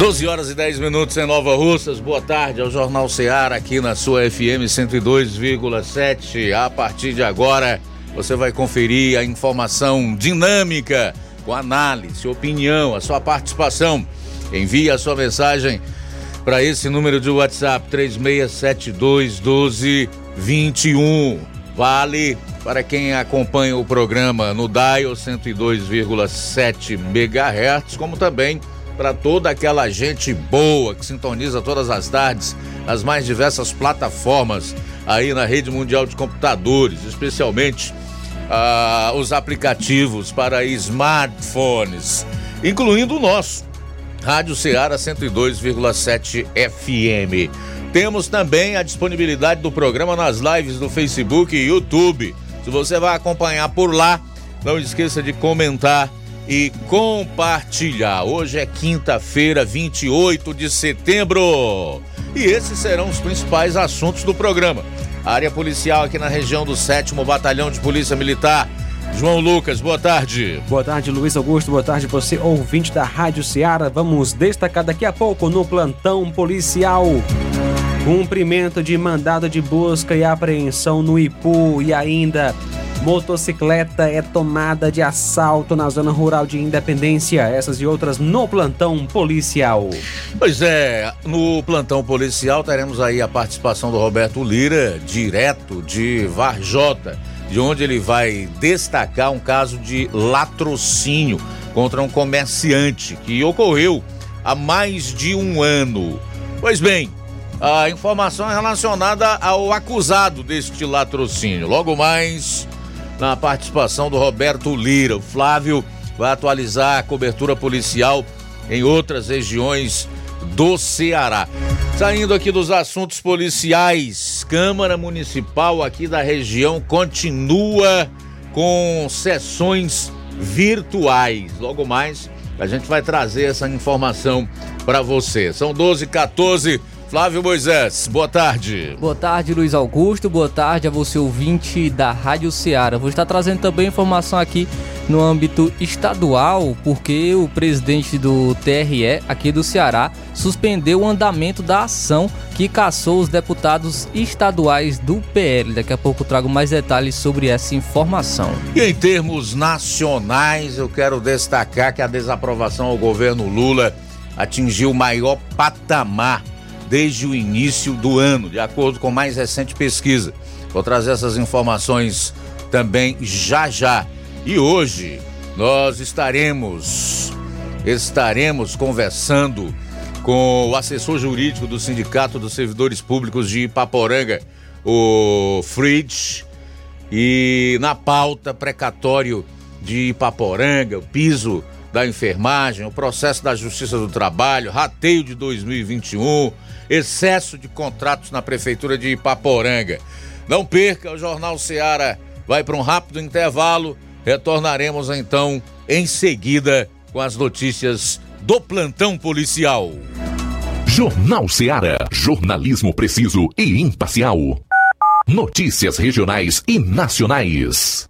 12 horas e 10 minutos em Nova Russas. Boa tarde ao Jornal Ceará aqui na sua FM 102,7. A partir de agora, você vai conferir a informação dinâmica com análise, opinião, a sua participação. Envie a sua mensagem para esse número de WhatsApp 3672 1221. Vale para quem acompanha o programa no Dial 102,7 MHz, como também para toda aquela gente boa que sintoniza todas as tardes nas mais diversas plataformas aí na rede mundial de computadores, especialmente ah, os aplicativos para smartphones, incluindo o nosso, Rádio Ceará 102,7 FM. Temos também a disponibilidade do programa nas lives do Facebook e YouTube. Se você vai acompanhar por lá, não esqueça de comentar e compartilhar. Hoje é quinta-feira, 28 de setembro. E esses serão os principais assuntos do programa. Área policial aqui na região do 7 Batalhão de Polícia Militar. João Lucas, boa tarde. Boa tarde, Luiz Augusto. Boa tarde, você, ouvinte da Rádio Ceará. Vamos destacar daqui a pouco no plantão policial. Cumprimento de mandado de busca e apreensão no Ipu e ainda Motocicleta é tomada de assalto na zona rural de Independência. Essas e outras no plantão policial. Pois é, no plantão policial teremos aí a participação do Roberto Lira, direto de Varjota, de onde ele vai destacar um caso de latrocínio contra um comerciante que ocorreu há mais de um ano. Pois bem, a informação é relacionada ao acusado deste latrocínio. Logo mais na participação do Roberto Lira. O Flávio vai atualizar a cobertura policial em outras regiões do Ceará. Saindo aqui dos assuntos policiais, Câmara Municipal aqui da região continua com sessões virtuais. Logo mais, a gente vai trazer essa informação para você. São 12 14 Flávio Moisés, boa tarde. Boa tarde, Luiz Augusto. Boa tarde a você, ouvinte da Rádio Ceará. Vou estar trazendo também informação aqui no âmbito estadual, porque o presidente do TRE aqui do Ceará suspendeu o andamento da ação que caçou os deputados estaduais do PL. Daqui a pouco trago mais detalhes sobre essa informação. E em termos nacionais, eu quero destacar que a desaprovação ao governo Lula atingiu o maior patamar desde o início do ano, de acordo com mais recente pesquisa. Vou trazer essas informações também já já. E hoje nós estaremos estaremos conversando com o assessor jurídico do Sindicato dos Servidores Públicos de Ipaporanga, o Fritz, e na pauta precatório de Ipaporanga, o piso da enfermagem, o processo da Justiça do Trabalho, rateio de 2021, excesso de contratos na Prefeitura de Ipaporanga. Não perca, o Jornal Seara vai para um rápido intervalo. Retornaremos então em seguida com as notícias do plantão policial. Jornal Seara. Jornalismo preciso e imparcial. Notícias regionais e nacionais.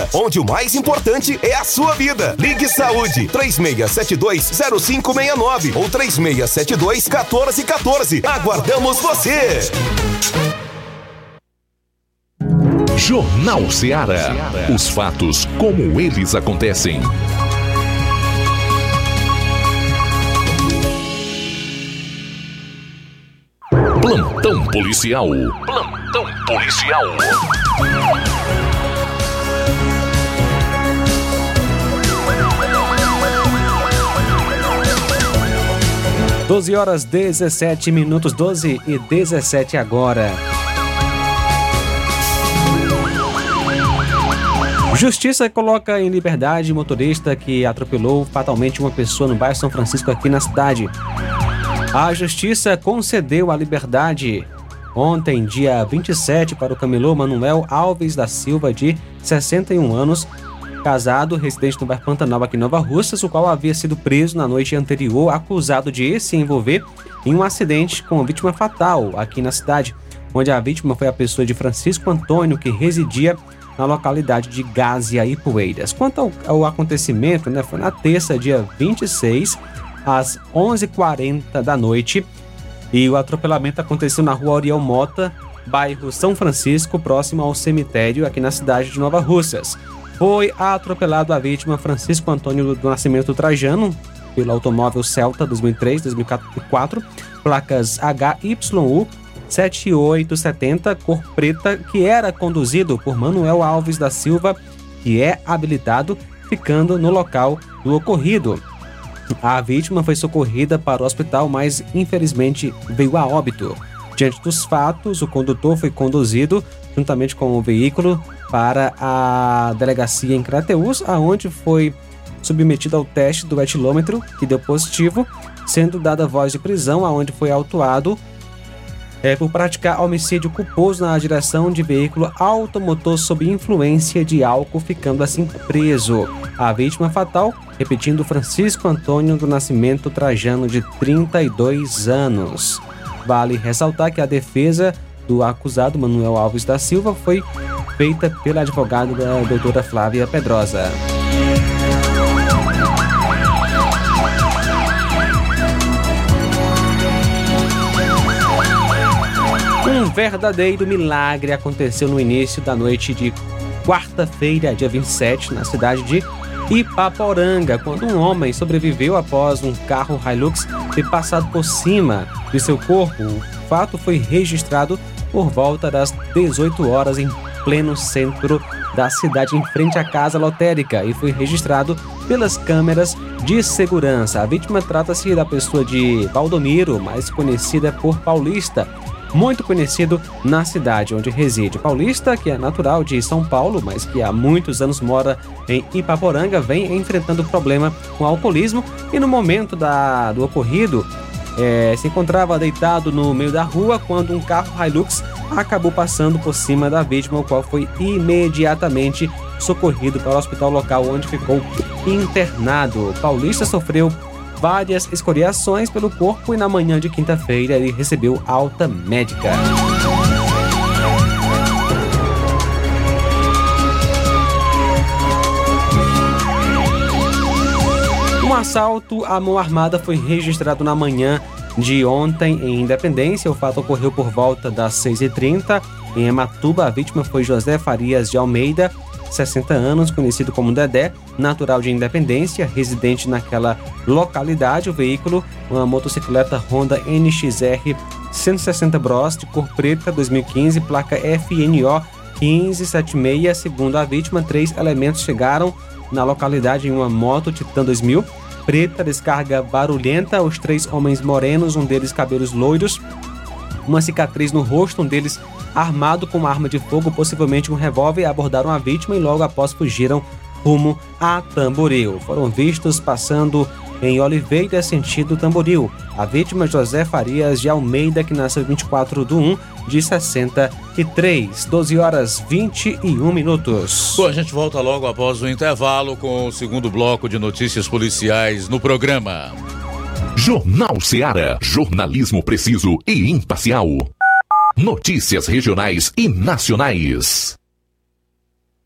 onde o mais importante é a sua vida. Ligue Saúde 36720569 ou 36721414. Aguardamos você. Jornal Ceará. Os fatos como eles acontecem. Plantão policial. Plantão policial. Doze horas 17 minutos, 12 e 17 agora. Justiça coloca em liberdade motorista que atropelou fatalmente uma pessoa no bairro São Francisco aqui na cidade. A Justiça concedeu a liberdade ontem, dia 27, para o camelô Manuel Alves da Silva, de 61 anos, casado, residente no bairro Pantanal aqui em Nova Russas, o qual havia sido preso na noite anterior, acusado de se envolver em um acidente com vítima fatal aqui na cidade, onde a vítima foi a pessoa de Francisco Antônio, que residia na localidade de Gásia e Poeiras. Quanto ao, ao acontecimento, né, foi na terça, dia 26, às 11h40 da noite, e o atropelamento aconteceu na rua Oriel Mota, bairro São Francisco, próximo ao cemitério aqui na cidade de Nova Russas. Foi atropelado a vítima Francisco Antônio do Nascimento Trajano pelo automóvel Celta 2003-2004, placas HYU 7870, cor preta, que era conduzido por Manuel Alves da Silva, que é habilitado, ficando no local do ocorrido. A vítima foi socorrida para o hospital, mas infelizmente veio a óbito. Diante dos fatos, o condutor foi conduzido, juntamente com o veículo, para a delegacia em Crateus, aonde foi submetido ao teste do etilômetro, que deu positivo, sendo dada voz de prisão, aonde foi autuado é, por praticar homicídio culposo na direção de veículo automotor sob influência de álcool, ficando assim preso. A vítima fatal, repetindo Francisco Antônio do Nascimento Trajano, de 32 anos. Vale ressaltar que a defesa do acusado Manuel Alves da Silva foi feita pela advogada da doutora Flávia Pedrosa. Um verdadeiro milagre aconteceu no início da noite de quarta-feira, dia 27, na cidade de Ipaporanga, quando um homem sobreviveu após um carro Hilux ter passado por cima de seu corpo. O fato foi registrado por volta das 18 horas em pleno centro da cidade em frente à casa lotérica e foi registrado pelas câmeras de segurança. A vítima trata-se da pessoa de Valdomiro, mais conhecida por Paulista, muito conhecido na cidade onde reside. Paulista, que é natural de São Paulo, mas que há muitos anos mora em Ipaporanga, vem enfrentando problema com alcoolismo e no momento da, do ocorrido é, se encontrava deitado no meio da rua quando um carro Hilux acabou passando por cima da vítima, o qual foi imediatamente socorrido para o hospital local onde ficou internado. Paulista sofreu várias escoriações pelo corpo e na manhã de quinta-feira ele recebeu alta médica. Assalto à mão armada foi registrado na manhã de ontem em Independência. O fato ocorreu por volta das 6h30 em Amatuba. A vítima foi José Farias de Almeida, 60 anos, conhecido como Dedé, natural de Independência, residente naquela localidade. O veículo, uma motocicleta Honda NXR 160 Bros de cor preta 2015, placa FNO 1576. Segundo a vítima, três elementos chegaram na localidade em uma moto Titan 2000 preta, descarga barulhenta, os três homens morenos, um deles cabelos loiros, uma cicatriz no rosto, um deles armado com uma arma de fogo, possivelmente um revólver, abordaram a vítima e logo após fugiram rumo a Tamboril. Foram vistos passando em Oliveira, sentido Tamboril. A vítima José Farias de Almeida, que nasceu 24 de 1 de 63, 12 horas 21 minutos. Bom, a gente volta logo após o intervalo com o segundo bloco de notícias policiais no programa. Jornal Seara. Jornalismo preciso e imparcial. Notícias regionais e nacionais.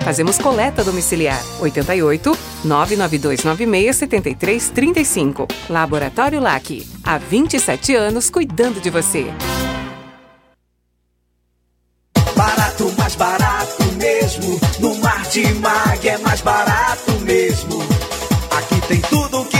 Fazemos coleta domiciliar. 88 99296 7335. Laboratório LAC. Há 27 anos cuidando de você. Barato, mais barato mesmo. No Martimag é mais barato mesmo. Aqui tem tudo que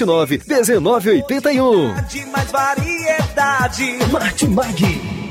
9929 1981. De mais variedade. Martimag.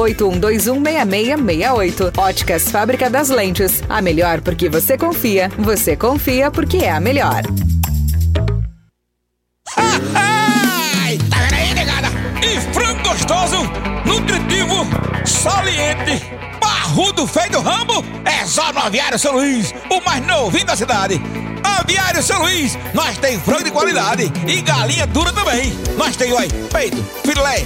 981216668. Óticas Fábrica das Lentes. A melhor porque você confia. Você confia porque é a melhor. Tá? E frango gostoso, nutritivo, saliente, barrudo feio do ramo, é só no Aviário São Luís, o mais novinho da cidade. Aviário São Luís, nós tem frango de qualidade e galinha dura também. Nós tem, peito, filé,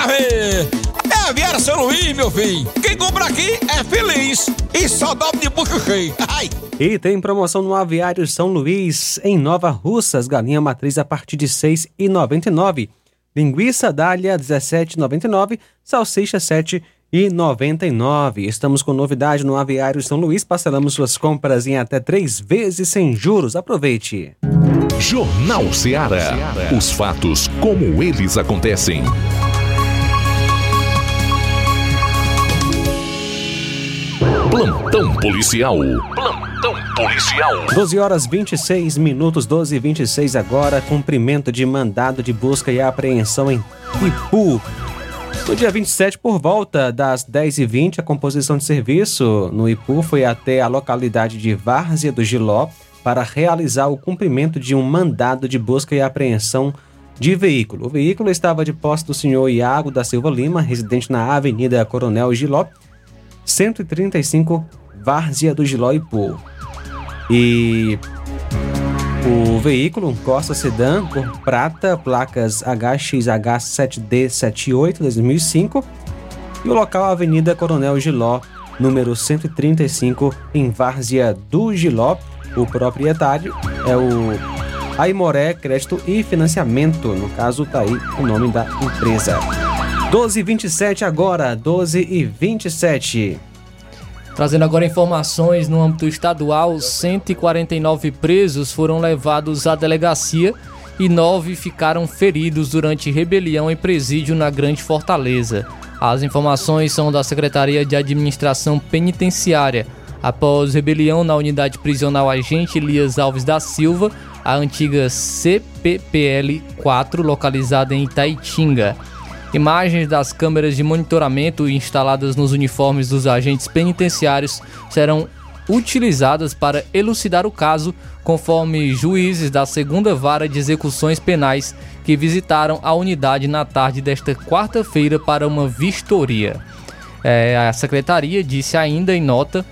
Bora ver. É a Viera São Luís, meu filho. Quem compra aqui é feliz. E só dobra de bucho cheio. Ai. E tem promoção no Aviário São Luís, em Nova Russas, galinha matriz a partir de R$ 6,99. Linguiça dália R$ 17,99, salsicha R$ 7,99. Estamos com novidade no Aviário São Luís, parcelamos suas compras em até três vezes sem juros. Aproveite. Jornal Ceará. Os fatos como eles acontecem. Plantão policial. Plantão policial. 12 horas 26 minutos, 12 e 26 agora. Cumprimento de mandado de busca e apreensão em Ipu. No dia 27, por volta das 10h20, a composição de serviço no Ipu foi até a localidade de Várzea do Giló para realizar o cumprimento de um mandado de busca e apreensão de veículo. O veículo estava de posse do senhor Iago da Silva Lima, residente na Avenida Coronel Giló, 135 Várzea do Giló Ipu. E o veículo, Corsa Sedan, cor prata, placas HXH7D78 2005. E o local Avenida Coronel Giló, número 135, em Várzea do Giló. O proprietário é o Aimoré Crédito e Financiamento. No caso, tá aí o nome da empresa. 12 e 27 agora, 12 e 27. Trazendo agora informações no âmbito estadual, 149 presos foram levados à delegacia e nove ficaram feridos durante rebelião em presídio na Grande Fortaleza. As informações são da Secretaria de Administração Penitenciária. Após rebelião na unidade prisional Agente Elias Alves da Silva, a antiga CPPL 4, localizada em Itaitinga. Imagens das câmeras de monitoramento instaladas nos uniformes dos agentes penitenciários serão utilizadas para elucidar o caso, conforme juízes da segunda vara de execuções penais que visitaram a unidade na tarde desta quarta-feira para uma vistoria. É, a secretaria disse ainda em nota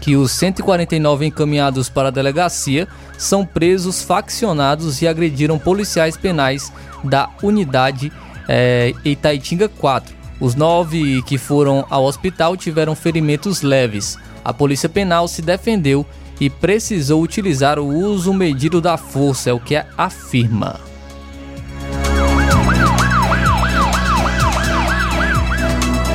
que os 149 encaminhados para a delegacia são presos faccionados e agrediram policiais penais da unidade é, Itaitinga 4. Os nove que foram ao hospital tiveram ferimentos leves. A Polícia Penal se defendeu e precisou utilizar o uso medido da força, é o que afirma.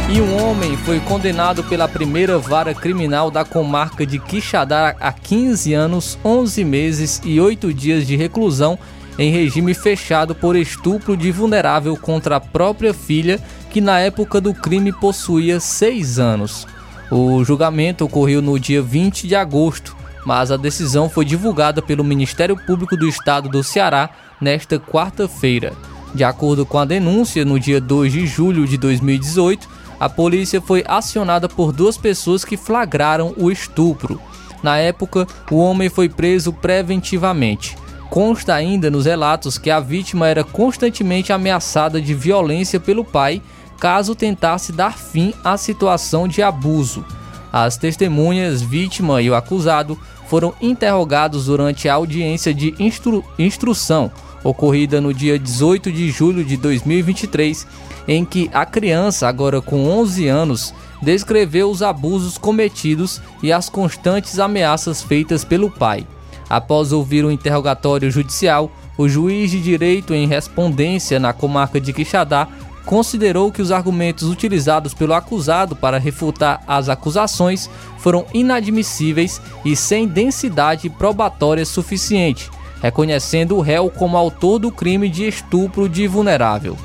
E um homem foi condenado pela primeira vara criminal da comarca de Quixadá a 15 anos, 11 meses e 8 dias de reclusão em regime fechado por estupro de vulnerável contra a própria filha, que na época do crime possuía 6 anos. O julgamento ocorreu no dia 20 de agosto, mas a decisão foi divulgada pelo Ministério Público do Estado do Ceará nesta quarta-feira. De acordo com a denúncia, no dia 2 de julho de 2018, a polícia foi acionada por duas pessoas que flagraram o estupro. Na época, o homem foi preso preventivamente. Consta ainda nos relatos que a vítima era constantemente ameaçada de violência pelo pai caso tentasse dar fim à situação de abuso. As testemunhas, vítima e o acusado foram interrogados durante a audiência de instru instrução ocorrida no dia 18 de julho de 2023, em que a criança, agora com 11 anos, descreveu os abusos cometidos e as constantes ameaças feitas pelo pai. Após ouvir o interrogatório judicial, o juiz de direito em respondência na comarca de Quixadá considerou que os argumentos utilizados pelo acusado para refutar as acusações foram inadmissíveis e sem densidade probatória suficiente, reconhecendo o réu como autor do crime de estupro de vulnerável.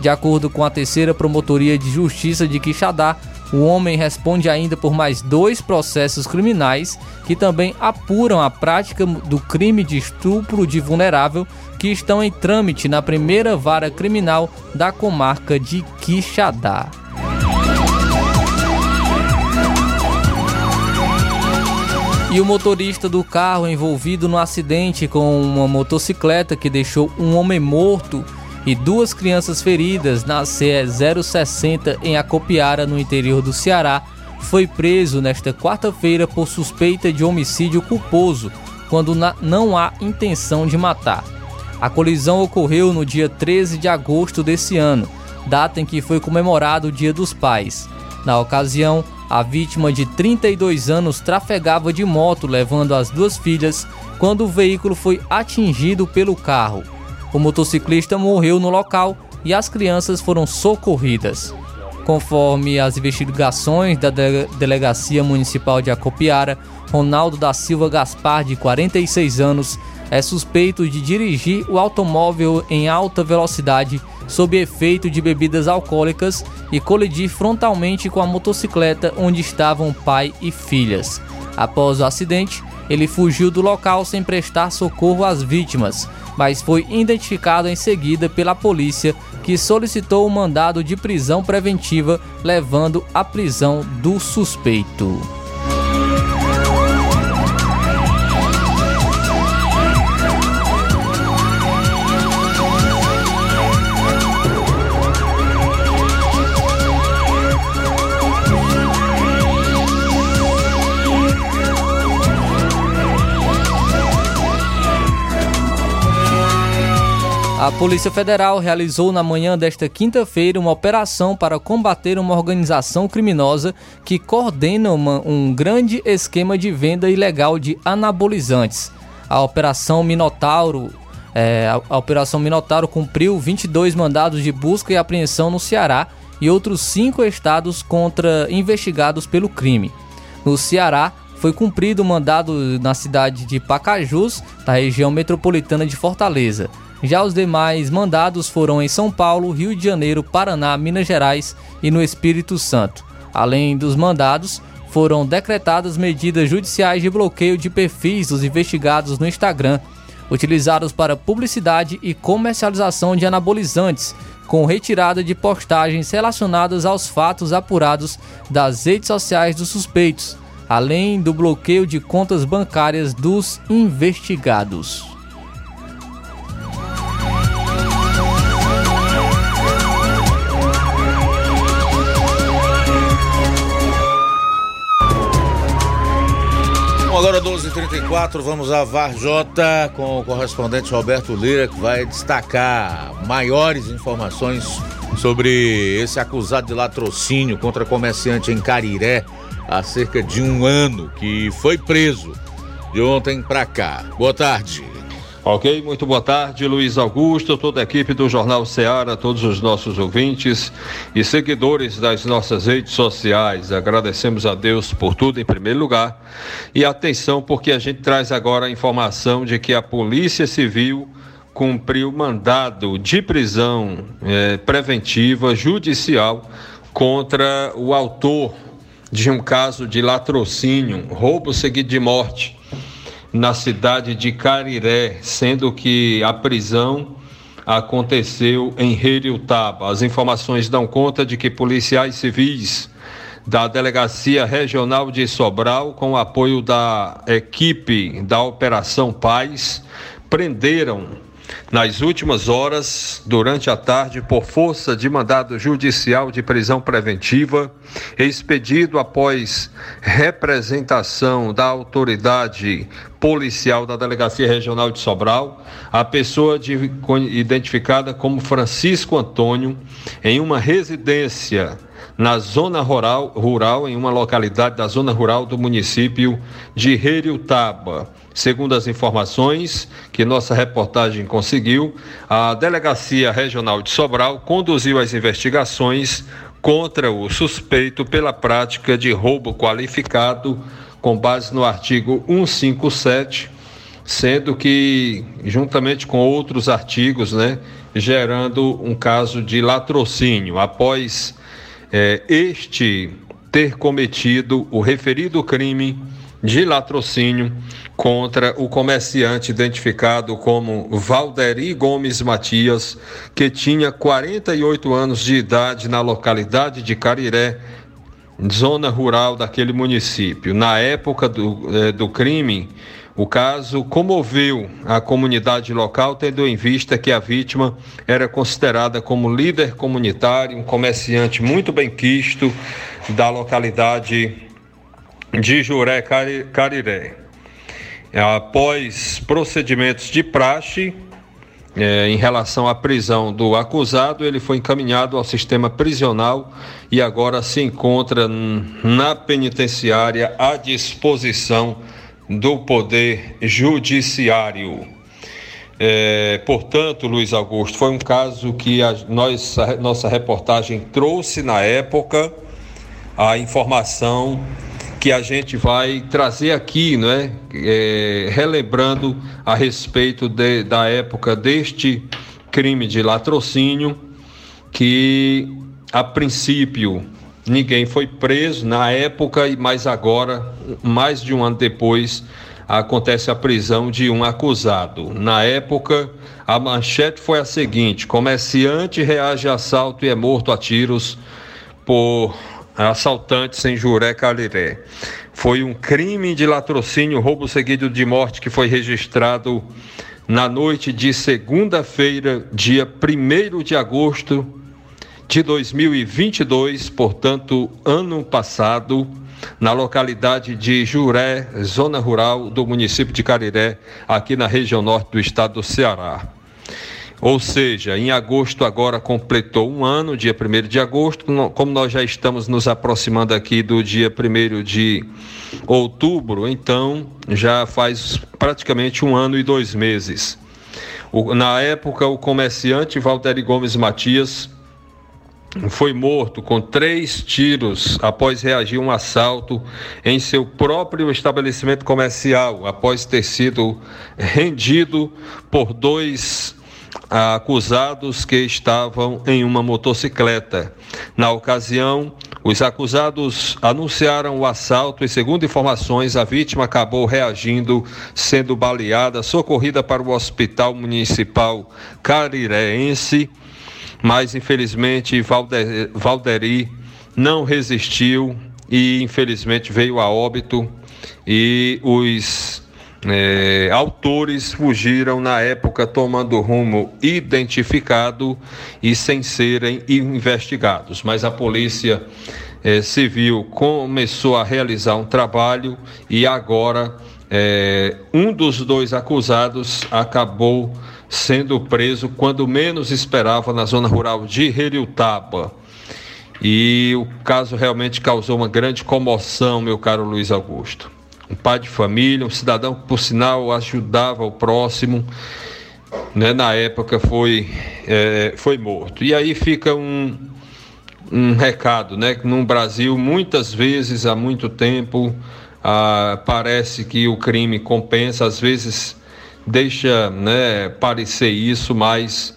De acordo com a terceira Promotoria de Justiça de Quixadá, O homem responde ainda por mais dois processos criminais que também apuram a prática do crime de estupro de vulnerável que estão em trâmite na primeira vara criminal da comarca de Quixadá. E o motorista do carro envolvido no acidente com uma motocicleta que deixou um homem morto e duas crianças feridas na CE 060 em Acopiara, no interior do Ceará, foi preso nesta quarta-feira por suspeita de homicídio culposo, quando não há intenção de matar. A colisão ocorreu no dia 13 de agosto desse ano, data em que foi comemorado o Dia dos Pais. Na ocasião, a vítima de 32 anos trafegava de moto levando as duas filhas quando o veículo foi atingido pelo carro. O motociclista morreu no local e as crianças foram socorridas. Conforme as investigações da Delegacia Municipal de Acopiara, Ronaldo da Silva Gaspar, de 46 anos, é suspeito de dirigir o automóvel em alta velocidade sob efeito de bebidas alcoólicas e colidir frontalmente com a motocicleta onde estavam pai e filhas. Após o acidente, ele fugiu do local sem prestar socorro às vítimas, mas foi identificado em seguida pela polícia, que solicitou o um mandado de prisão preventiva, levando à prisão do suspeito. A Polícia Federal realizou na manhã desta quinta-feira uma operação para combater uma organização criminosa que coordena uma, um grande esquema de venda ilegal de anabolizantes. A Operação Minotauro é, a, Operação Minotauro cumpriu 22 mandados de busca e apreensão no Ceará e outros cinco estados contra investigados pelo crime. No Ceará, foi cumprido o mandado na cidade de Pacajus, na região metropolitana de Fortaleza. Já os demais mandados foram em São Paulo, Rio de Janeiro, Paraná, Minas Gerais e no Espírito Santo. Além dos mandados, foram decretadas medidas judiciais de bloqueio de perfis dos investigados no Instagram, utilizados para publicidade e comercialização de anabolizantes, com retirada de postagens relacionadas aos fatos apurados das redes sociais dos suspeitos, além do bloqueio de contas bancárias dos investigados. Agora 12h34, vamos a Varjota com o correspondente Roberto Lira, que vai destacar maiores informações sobre esse acusado de latrocínio contra comerciante em Cariré há cerca de um ano, que foi preso de ontem para cá. Boa tarde. Ok, muito boa tarde, Luiz Augusto, toda a equipe do Jornal Ceará, todos os nossos ouvintes e seguidores das nossas redes sociais. Agradecemos a Deus por tudo em primeiro lugar. E atenção, porque a gente traz agora a informação de que a Polícia Civil cumpriu mandado de prisão eh, preventiva judicial contra o autor de um caso de latrocínio, roubo seguido de morte na cidade de Cariré, sendo que a prisão aconteceu em Heriutaba. As informações dão conta de que policiais civis da Delegacia Regional de Sobral, com o apoio da equipe da Operação Paz, prenderam nas últimas horas, durante a tarde, por força de mandado judicial de prisão preventiva, expedido após representação da autoridade policial da Delegacia Regional de Sobral, a pessoa de, identificada como Francisco Antônio, em uma residência na zona rural, rural, em uma localidade da zona rural do município de Heriutaba. Segundo as informações que nossa reportagem conseguiu, a Delegacia Regional de Sobral conduziu as investigações contra o suspeito pela prática de roubo qualificado com base no artigo 157, sendo que juntamente com outros artigos, né, gerando um caso de latrocínio após é, este ter cometido o referido crime de latrocínio contra o comerciante identificado como Valderi Gomes Matias, que tinha 48 anos de idade na localidade de Cariré, zona rural daquele município. Na época do, eh, do crime, o caso comoveu a comunidade local, tendo em vista que a vítima era considerada como líder comunitário, um comerciante muito bem quisto da localidade de Juré Cariré. Após procedimentos de praxe, é, em relação à prisão do acusado, ele foi encaminhado ao sistema prisional e agora se encontra na penitenciária à disposição do Poder Judiciário. É, portanto, Luiz Augusto, foi um caso que a, nós, nossa reportagem trouxe na época a informação que a gente vai trazer aqui, né? É, relembrando a respeito de, da época deste crime de latrocínio, que a princípio Ninguém foi preso na época, mas agora, mais de um ano depois, acontece a prisão de um acusado. Na época, a manchete foi a seguinte: comerciante reage a assalto e é morto a tiros por assaltantes em Juré Caliré. Foi um crime de latrocínio, roubo seguido de morte que foi registrado na noite de segunda-feira, dia 1 de agosto de 2022, portanto, ano passado, na localidade de Juré, zona rural do município de Cariré, aqui na região norte do estado do Ceará. Ou seja, em agosto agora completou um ano, dia 1 de agosto, como nós já estamos nos aproximando aqui do dia 1 de outubro, então já faz praticamente um ano e dois meses. Na época, o comerciante Valderi Gomes Matias foi morto com três tiros após reagir a um assalto em seu próprio estabelecimento comercial, após ter sido rendido por dois acusados que estavam em uma motocicleta. Na ocasião, os acusados anunciaram o assalto e, segundo informações, a vítima acabou reagindo, sendo baleada, socorrida para o Hospital Municipal Carireense mas infelizmente Valder, Valderi não resistiu e infelizmente veio a óbito e os é, autores fugiram na época tomando rumo identificado e sem serem investigados. Mas a polícia é, civil começou a realizar um trabalho e agora é, um dos dois acusados acabou sendo preso quando menos esperava na zona rural de Heriutaba. E o caso realmente causou uma grande comoção, meu caro Luiz Augusto. Um pai de família, um cidadão que, por sinal, ajudava o próximo, né, na época foi, é, foi morto. E aí fica um, um recado, né? Que no Brasil, muitas vezes, há muito tempo, ah, parece que o crime compensa, às vezes deixa né, parecer isso, mas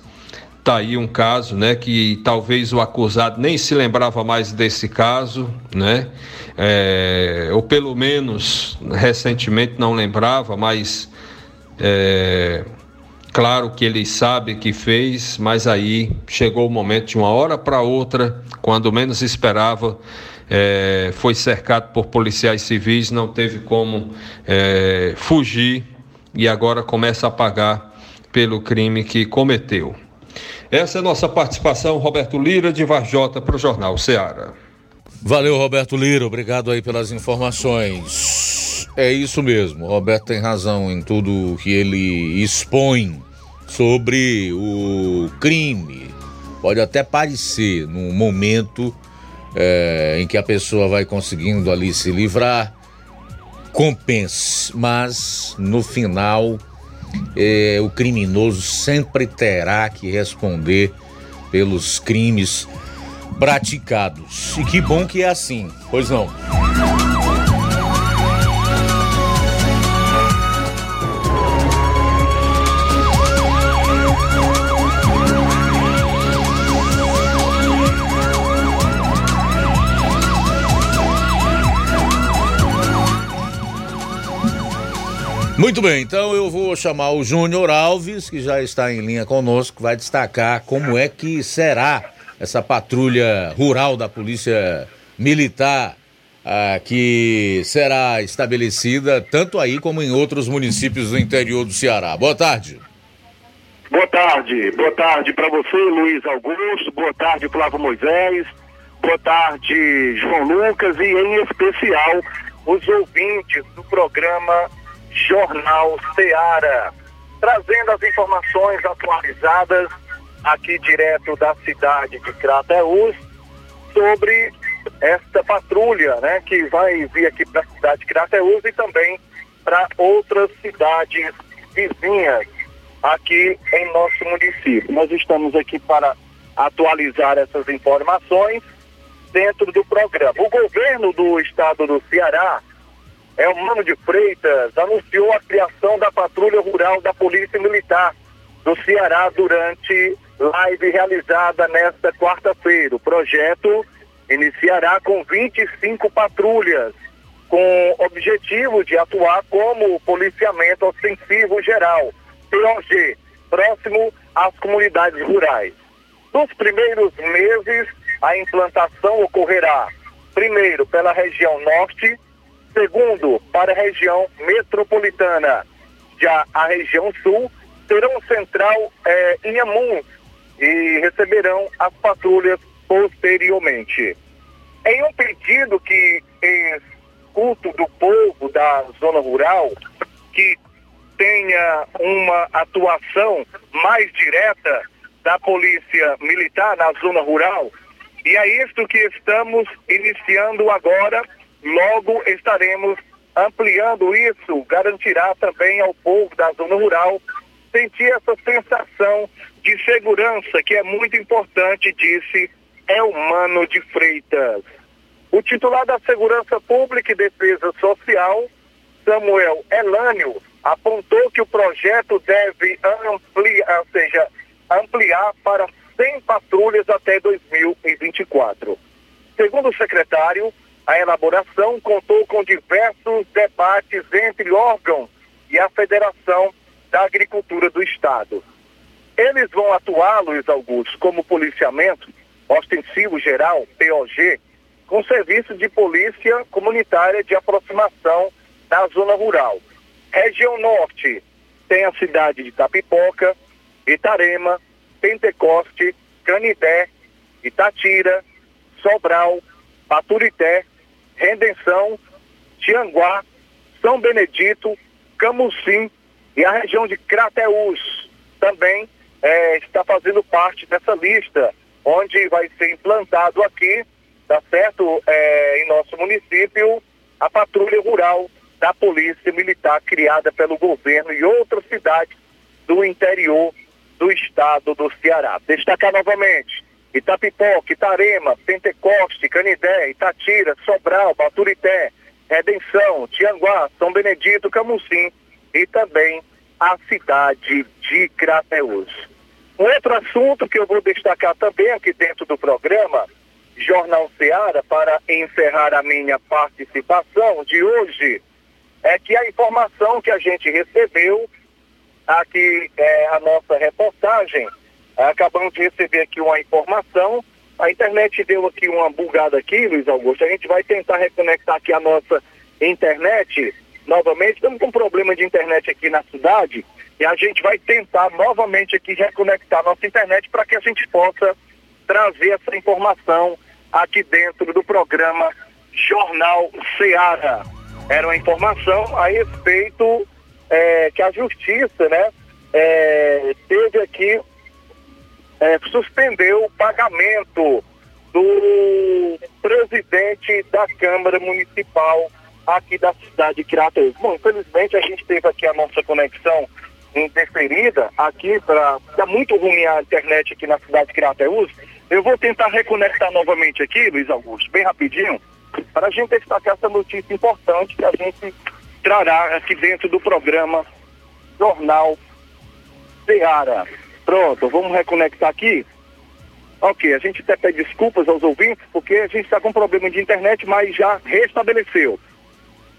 tá aí um caso, né, que talvez o acusado nem se lembrava mais desse caso, né, é, ou pelo menos recentemente não lembrava, mas é, claro que ele sabe que fez, mas aí chegou o momento de uma hora para outra, quando menos esperava, é, foi cercado por policiais civis, não teve como é, fugir e agora começa a pagar pelo crime que cometeu. Essa é nossa participação, Roberto Lira, de Varjota, para o Jornal Ceará. Valeu, Roberto Lira, obrigado aí pelas informações. É isso mesmo, Roberto tem razão em tudo que ele expõe sobre o crime. Pode até parecer num momento é, em que a pessoa vai conseguindo ali se livrar, compense, mas no final é, o criminoso sempre terá que responder pelos crimes praticados. E que bom que é assim, pois não. Muito bem, então eu vou chamar o Júnior Alves, que já está em linha conosco, vai destacar como é que será essa patrulha rural da Polícia Militar ah, que será estabelecida tanto aí como em outros municípios do interior do Ceará. Boa tarde. Boa tarde, boa tarde para você, Luiz Augusto, boa tarde, Flávio Moisés, boa tarde, João Lucas e em especial os ouvintes do programa Jornal Seara, trazendo as informações atualizadas aqui direto da cidade de Crateús sobre esta patrulha, né, que vai vir aqui para a cidade de Crateús e também para outras cidades vizinhas aqui em nosso município. Nós estamos aqui para atualizar essas informações dentro do programa. O governo do estado do Ceará, é o Mano de Freitas, anunciou a criação da patrulha rural da Polícia Militar do Ceará durante live realizada nesta quarta-feira. O projeto iniciará com 25 patrulhas, com objetivo de atuar como policiamento ofensivo geral, POG, próximo às comunidades rurais. Nos primeiros meses, a implantação ocorrerá, primeiro, pela região norte, segundo, para a região metropolitana. Já a região sul terá um central eh, em Amuns e receberão as patrulhas posteriormente. Em um pedido que escuto do povo da zona rural, que tenha uma atuação mais direta da polícia militar na zona rural, e é isto que estamos iniciando agora, logo estaremos ampliando isso, garantirá também ao povo da zona rural sentir essa sensação de segurança que é muito importante, disse Elmano de Freitas. O titular da Segurança Pública e Defesa Social, Samuel Elânio, apontou que o projeto deve ampliar, seja, ampliar para 100 patrulhas até 2024. Segundo o secretário, a elaboração contou com diversos debates entre órgãos e a Federação da Agricultura do Estado. Eles vão atuar, Luiz Augusto, como policiamento ostensivo geral, POG, com serviço de polícia comunitária de aproximação da zona rural. Região Norte tem a cidade de Tapipoca, Itarema, Pentecoste, Canidé, Itatira, Sobral, Paturité, Redenção, Tianguá, São Benedito, Camucim e a região de Crateús também é, está fazendo parte dessa lista, onde vai ser implantado aqui tá certo? É, em nosso município, a patrulha rural da Polícia Militar criada pelo governo e outras cidades do interior do estado do Ceará. Destacar novamente, Itapipoca, Itarema, Pentecoste, Canidé, Itatira, Sobral, Baturité, Redenção, Tianguá, São Benedito, Camusim e também a cidade de Crateús. Um outro assunto que eu vou destacar também aqui dentro do programa Jornal Seara, para encerrar a minha participação de hoje, é que a informação que a gente recebeu, aqui é a nossa reportagem, acabamos de receber aqui uma informação, a internet deu aqui uma bugada aqui, Luiz Augusto, a gente vai tentar reconectar aqui a nossa internet novamente, estamos com um problema de internet aqui na cidade, e a gente vai tentar novamente aqui reconectar a nossa internet para que a gente possa trazer essa informação aqui dentro do programa Jornal Seara. Era uma informação a respeito é, que a justiça, né, é, teve aqui, é, suspendeu o pagamento do presidente da Câmara Municipal aqui da cidade de Crateus. Bom, infelizmente a gente teve aqui a nossa conexão interferida aqui para tá muito ruim a internet aqui na cidade de Crateus eu vou tentar reconectar novamente aqui, Luiz Augusto, bem rapidinho, para a gente destacar essa notícia importante que a gente trará aqui dentro do programa Jornal Seara. Pronto, vamos reconectar aqui. Ok, a gente até pede desculpas aos ouvintes, porque a gente está com problema de internet, mas já restabeleceu.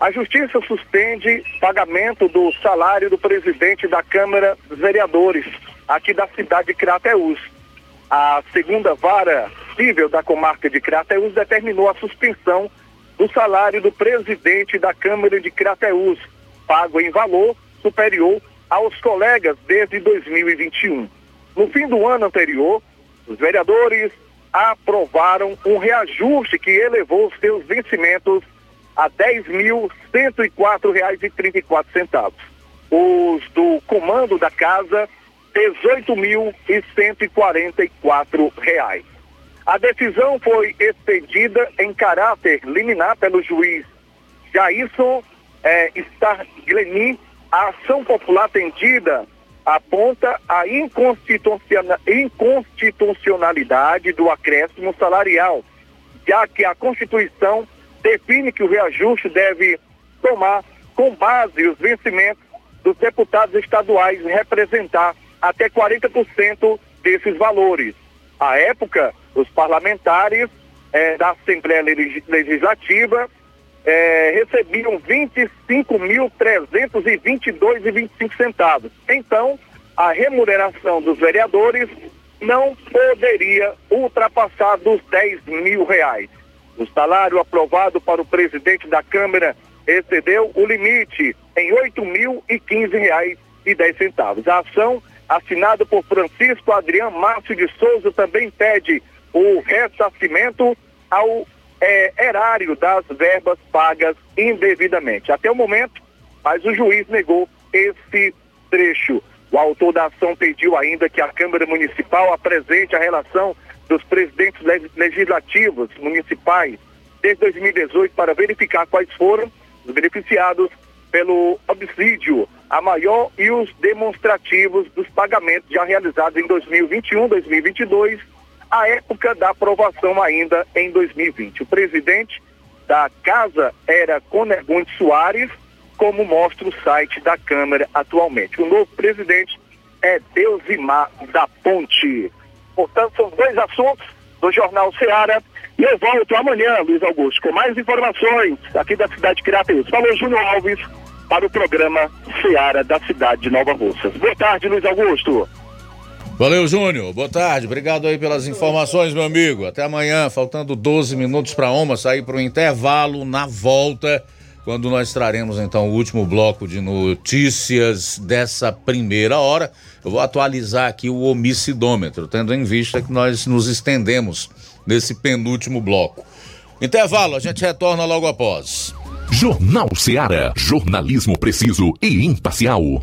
A Justiça suspende pagamento do salário do presidente da Câmara dos Vereadores, aqui da cidade de Crateús. A segunda vara civil da comarca de Crateús determinou a suspensão do salário do presidente da Câmara de Crateús, pago em valor superior aos colegas desde 2021. No fim do ano anterior, os vereadores aprovaram um reajuste que elevou seus vencimentos a R$ 10.104,34. Os do comando da casa, R$ 18.144. A decisão foi expedida em caráter liminar pelo juiz Jairson eh, Stargleni. A ação popular atendida aponta a inconstitucionalidade do acréscimo salarial, já que a Constituição define que o reajuste deve tomar com base os vencimentos dos deputados estaduais representar até 40% desses valores. À época, os parlamentares eh, da Assembleia Legislativa eh, recebiam R$ 25.322,25 centavos. Então, a remuneração dos vereadores não poderia ultrapassar dos 10 mil reais. O salário aprovado para o presidente da Câmara excedeu o limite em R$ 8.015,10. A ação, assinada por Francisco Adriano Márcio de Souza, também pede o ressarcimento ao é, erário das verbas pagas indevidamente. Até o momento, mas o juiz negou esse trecho. O autor da ação pediu ainda que a Câmara Municipal apresente a relação dos presidentes legislativos municipais desde 2018 para verificar quais foram os beneficiados pelo obsídio a maior e os demonstrativos dos pagamentos já realizados em 2021, 2022, à época da aprovação ainda em 2020. O presidente da casa era Conegunde Soares, como mostra o site da Câmara atualmente. O novo presidente é Deusimar da Ponte. Portanto, são dois assuntos do Jornal Ceará. E eu volto amanhã, Luiz Augusto, com mais informações aqui da cidade de Crateus. Falou Júnior Alves para o programa Ceará da cidade de Nova Russas. Boa tarde, Luiz Augusto. Valeu, Júnior. Boa tarde. Obrigado aí pelas informações, meu amigo. Até amanhã, faltando 12 minutos para a Oma sair para o intervalo na volta, quando nós traremos então o último bloco de notícias dessa primeira hora. Eu vou atualizar aqui o homicidômetro, tendo em vista que nós nos estendemos nesse penúltimo bloco. Intervalo, a gente retorna logo após. Jornal Ceará, jornalismo preciso e imparcial.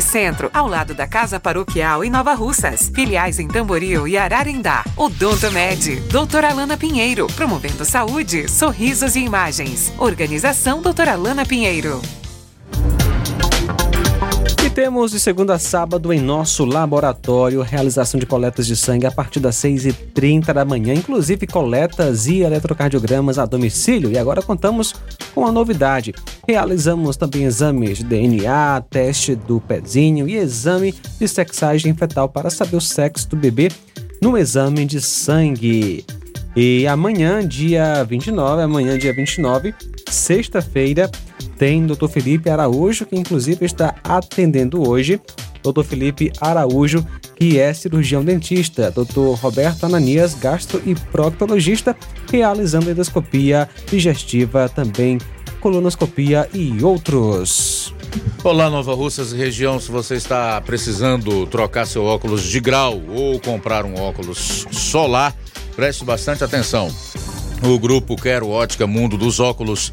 Centro, ao lado da Casa Paroquial em Nova Russas. Filiais em Tamboril e Ararindá. Odonto Med, doutora Alana Pinheiro, promovendo saúde, sorrisos e imagens. Organização doutora Alana Pinheiro. Temos de segunda a sábado em nosso laboratório realização de coletas de sangue a partir das 6h30 da manhã, inclusive coletas e eletrocardiogramas a domicílio. E agora contamos com a novidade. Realizamos também exames de DNA, teste do pezinho e exame de sexagem fetal para saber o sexo do bebê no exame de sangue. E amanhã, dia 29, amanhã, dia 29, sexta-feira, tem Dr. Felipe Araújo, que inclusive está atendendo hoje. Dr. Felipe Araújo, que é cirurgião dentista. Dr. Roberto Ananias, gastro e proctologista, realizando endoscopia digestiva, também colonoscopia e outros. Olá, Nova Russas região. Se você está precisando trocar seu óculos de grau ou comprar um óculos solar, preste bastante atenção. O grupo Quero Ótica Mundo dos Óculos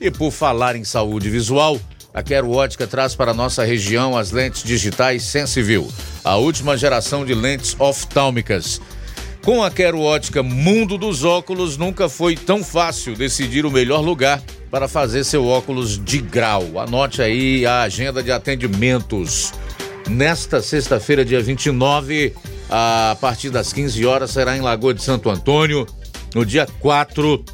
E por falar em saúde visual, a Quero Ótica traz para nossa região as lentes digitais Sensivil, a última geração de lentes oftálmicas. Com a Quero Ótica Mundo dos Óculos, nunca foi tão fácil decidir o melhor lugar para fazer seu óculos de grau. Anote aí a agenda de atendimentos. Nesta sexta-feira, dia 29, a partir das 15 horas, será em Lagoa de Santo Antônio. No dia 4,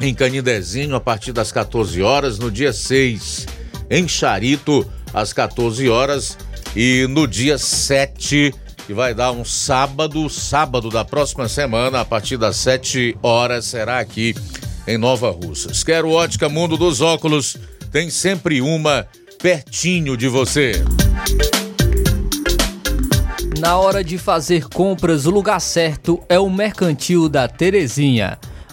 em Canidezinho, a partir das 14 horas. No dia 6, em Charito, às 14 horas. E no dia 7, que vai dar um sábado, sábado da próxima semana, a partir das 7 horas, será aqui em Nova Russas. Quero ótica Mundo dos Óculos, tem sempre uma pertinho de você. Na hora de fazer compras, o lugar certo é o Mercantil da Terezinha.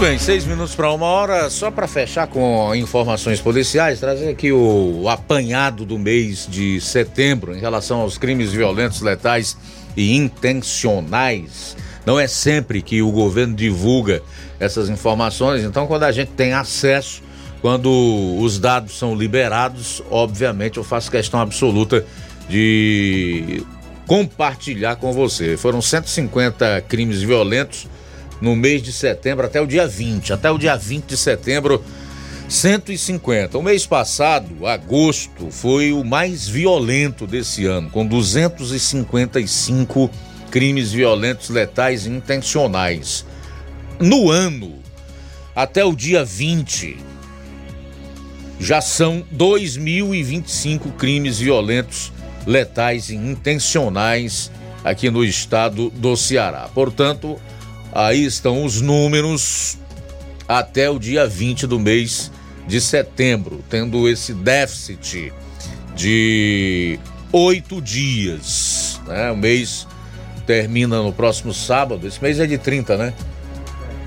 Muito bem, seis minutos para uma hora. Só para fechar com informações policiais, trazer aqui o apanhado do mês de setembro em relação aos crimes violentos, letais e intencionais. Não é sempre que o governo divulga essas informações, então, quando a gente tem acesso, quando os dados são liberados, obviamente eu faço questão absoluta de compartilhar com você. Foram 150 crimes violentos no mês de setembro até o dia 20. Até o dia 20 de setembro, 150. O mês passado, agosto, foi o mais violento desse ano, com 255 crimes violentos, letais e intencionais. No ano, até o dia 20, já são 2.025 crimes violentos, letais e intencionais aqui no estado do Ceará. Portanto, Aí estão os números até o dia 20 do mês de setembro, tendo esse déficit de oito dias. Né? O mês termina no próximo sábado. Esse mês é de 30, né?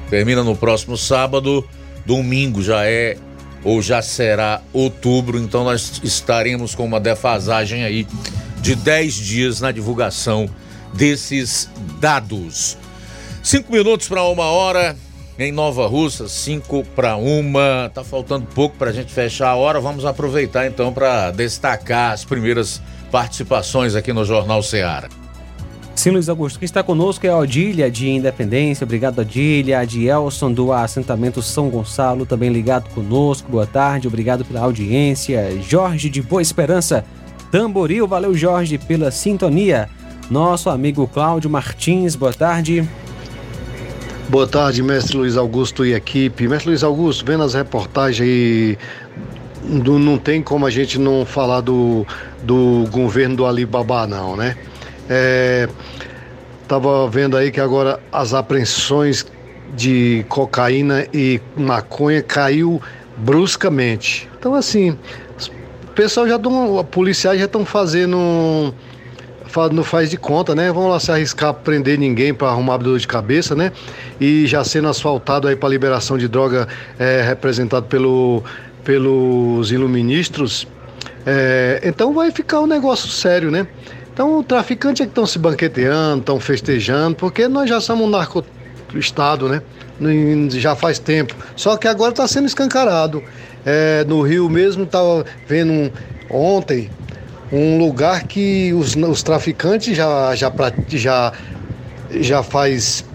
Termina no próximo sábado. Domingo já é ou já será outubro, então nós estaremos com uma defasagem aí de 10 dias na divulgação desses dados. Cinco minutos para uma hora em Nova Russa, cinco para uma. Tá faltando pouco para a gente fechar a hora. Vamos aproveitar então para destacar as primeiras participações aqui no Jornal Ceará. Sim, Luiz Augusto. Quem está conosco é a Odília de Independência. Obrigado, Odília. A Dielson do assentamento São Gonçalo, também ligado conosco. Boa tarde, obrigado pela audiência. Jorge de Boa Esperança, Tamboril. Valeu, Jorge, pela sintonia. Nosso amigo Cláudio Martins, boa tarde. Boa tarde, mestre Luiz Augusto e equipe. Mestre Luiz Augusto, vendo as reportagens aí, do, não tem como a gente não falar do, do governo do Alibaba, não, né? É, tava vendo aí que agora as apreensões de cocaína e maconha caiu bruscamente. Então, assim, o pessoal já estão, policiais já estão fazendo não faz de conta, né? Vamos lá se arriscar prender ninguém para arrumar dor de cabeça, né? E já sendo asfaltado aí para liberação de droga é, representado pelo, pelos iluministros, é, então vai ficar um negócio sério, né? Então o traficante é que estão se banqueteando, estão festejando, porque nós já somos um narco-estado, né? Já faz tempo. Só que agora está sendo escancarado. É, no Rio mesmo estava vendo ontem um lugar que os, os traficantes já, já, já, já faz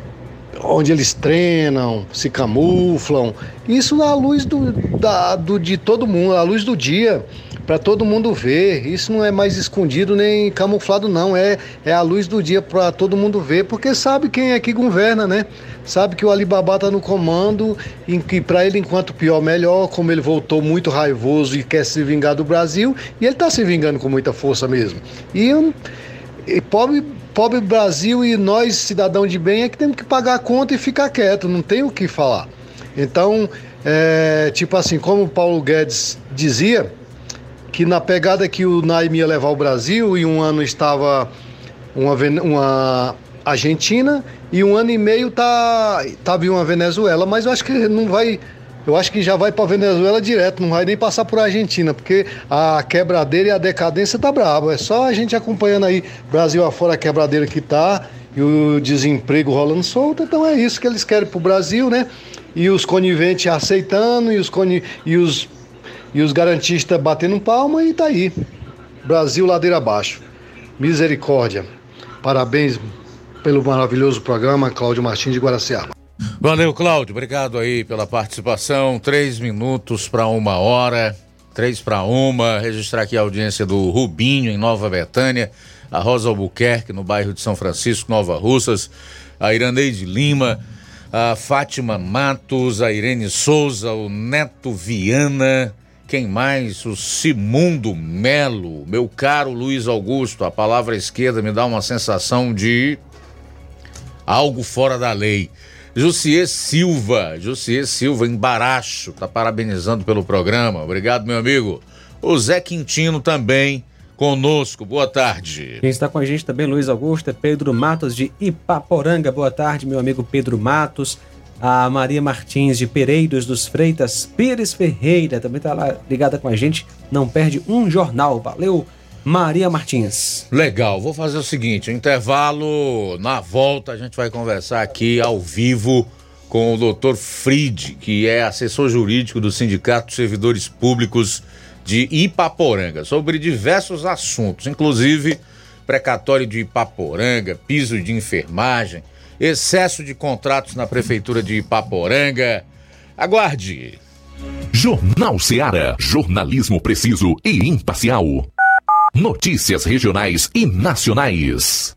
onde eles treinam, se camuflam. Isso à luz do, da, do, de todo mundo, à luz do dia, para todo mundo ver. Isso não é mais escondido nem camuflado, não. É, é a luz do dia para todo mundo ver, porque sabe quem é que governa, né? Sabe que o Alibaba está no comando, e que para ele, enquanto pior, melhor, como ele voltou muito raivoso e quer se vingar do Brasil, e ele está se vingando com muita força mesmo. E, e pobre pobre Brasil e nós, cidadão de bem, é que temos que pagar a conta e ficar quieto, não tem o que falar. Então, é, tipo assim, como o Paulo Guedes dizia, que na pegada que o Naim ia levar o Brasil, e um ano estava uma, uma Argentina, e um ano e meio tá, estava em uma Venezuela, mas eu acho que não vai eu acho que já vai para Venezuela direto, não vai nem passar por Argentina, porque a quebradeira e a decadência tá brava. É só a gente acompanhando aí Brasil afora a quebradeira que tá e o desemprego rolando solto. Então é isso que eles querem pro Brasil, né? E os coniventes aceitando e os, coni e os, e os garantistas batendo palma e tá aí. Brasil ladeira abaixo. Misericórdia. Parabéns pelo maravilhoso programa, Cláudio Martins de Guaraciaba. Valeu, Cláudio. Obrigado aí pela participação. Três minutos para uma hora. Três para uma. Registrar aqui a audiência do Rubinho, em Nova Betânia. A Rosa Albuquerque, no bairro de São Francisco, Nova Russas. A Iraneide Lima. A Fátima Matos. A Irene Souza. O Neto Viana. Quem mais? O Simundo Melo. Meu caro Luiz Augusto. A palavra esquerda me dá uma sensação de algo fora da lei. Jussier Silva, Jussier Silva, em Baracho, tá parabenizando pelo programa. Obrigado, meu amigo. O Zé Quintino também conosco. Boa tarde. Quem está com a gente também, Luiz Augusto, é Pedro Matos de Ipaporanga. Boa tarde, meu amigo Pedro Matos. A Maria Martins de Pereiros dos Freitas, Pires Ferreira, também está lá ligada com a gente. Não perde um jornal. Valeu, Maria Martins. Legal, vou fazer o seguinte: intervalo, na volta a gente vai conversar aqui ao vivo com o Dr. Fried, que é assessor jurídico do Sindicato de Servidores Públicos de Ipaporanga, sobre diversos assuntos, inclusive precatório de Ipaporanga, piso de enfermagem, excesso de contratos na prefeitura de Ipaporanga. Aguarde. Jornal Ceará, jornalismo preciso e imparcial. Notícias regionais e nacionais.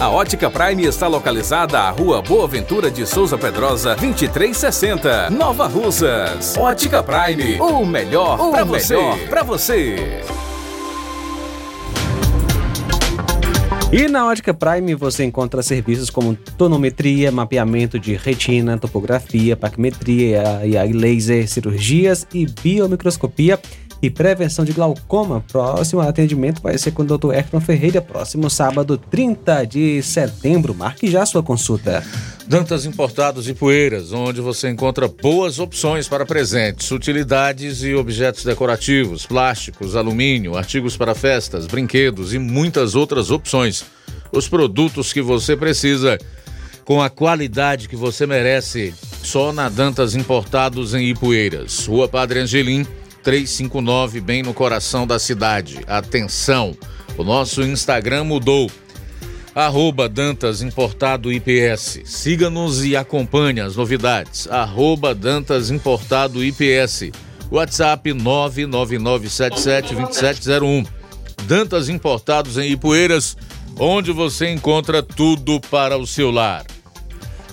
A Ótica Prime está localizada à Rua Boa Ventura de Souza Pedrosa, 2360, Nova Russas. Ótica Prime, o melhor O para você. melhor Para você. E na Ótica Prime você encontra serviços como tonometria, mapeamento de retina, topografia, paquimetria e laser, cirurgias e biomicroscopia e prevenção de glaucoma. Próximo atendimento vai ser com o Dr. Efron Ferreira, próximo sábado, 30 de setembro. Marque já sua consulta. Dantas Importados e Poeiras, onde você encontra boas opções para presentes, utilidades e objetos decorativos, plásticos, alumínio, artigos para festas, brinquedos e muitas outras opções. Os produtos que você precisa com a qualidade que você merece, só na Dantas Importados em Ipueiras. Rua Padre Angelim, 359, bem no coração da cidade. Atenção, o nosso Instagram mudou arroba Dantas Importado IPS. Siga-nos e acompanhe as novidades. Arroba Dantas Importado IPS. WhatsApp 999772701. Dantas Importados em Ipueiras, onde você encontra tudo para o seu lar.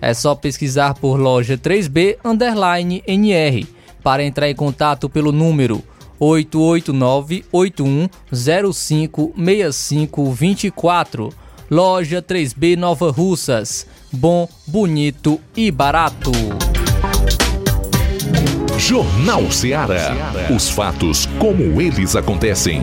É só pesquisar por loja 3B underline NR para entrar em contato pelo número 889-8105-6524. Loja 3B Nova Russas. Bom, bonito e barato. Jornal Ceará. Os fatos como eles acontecem.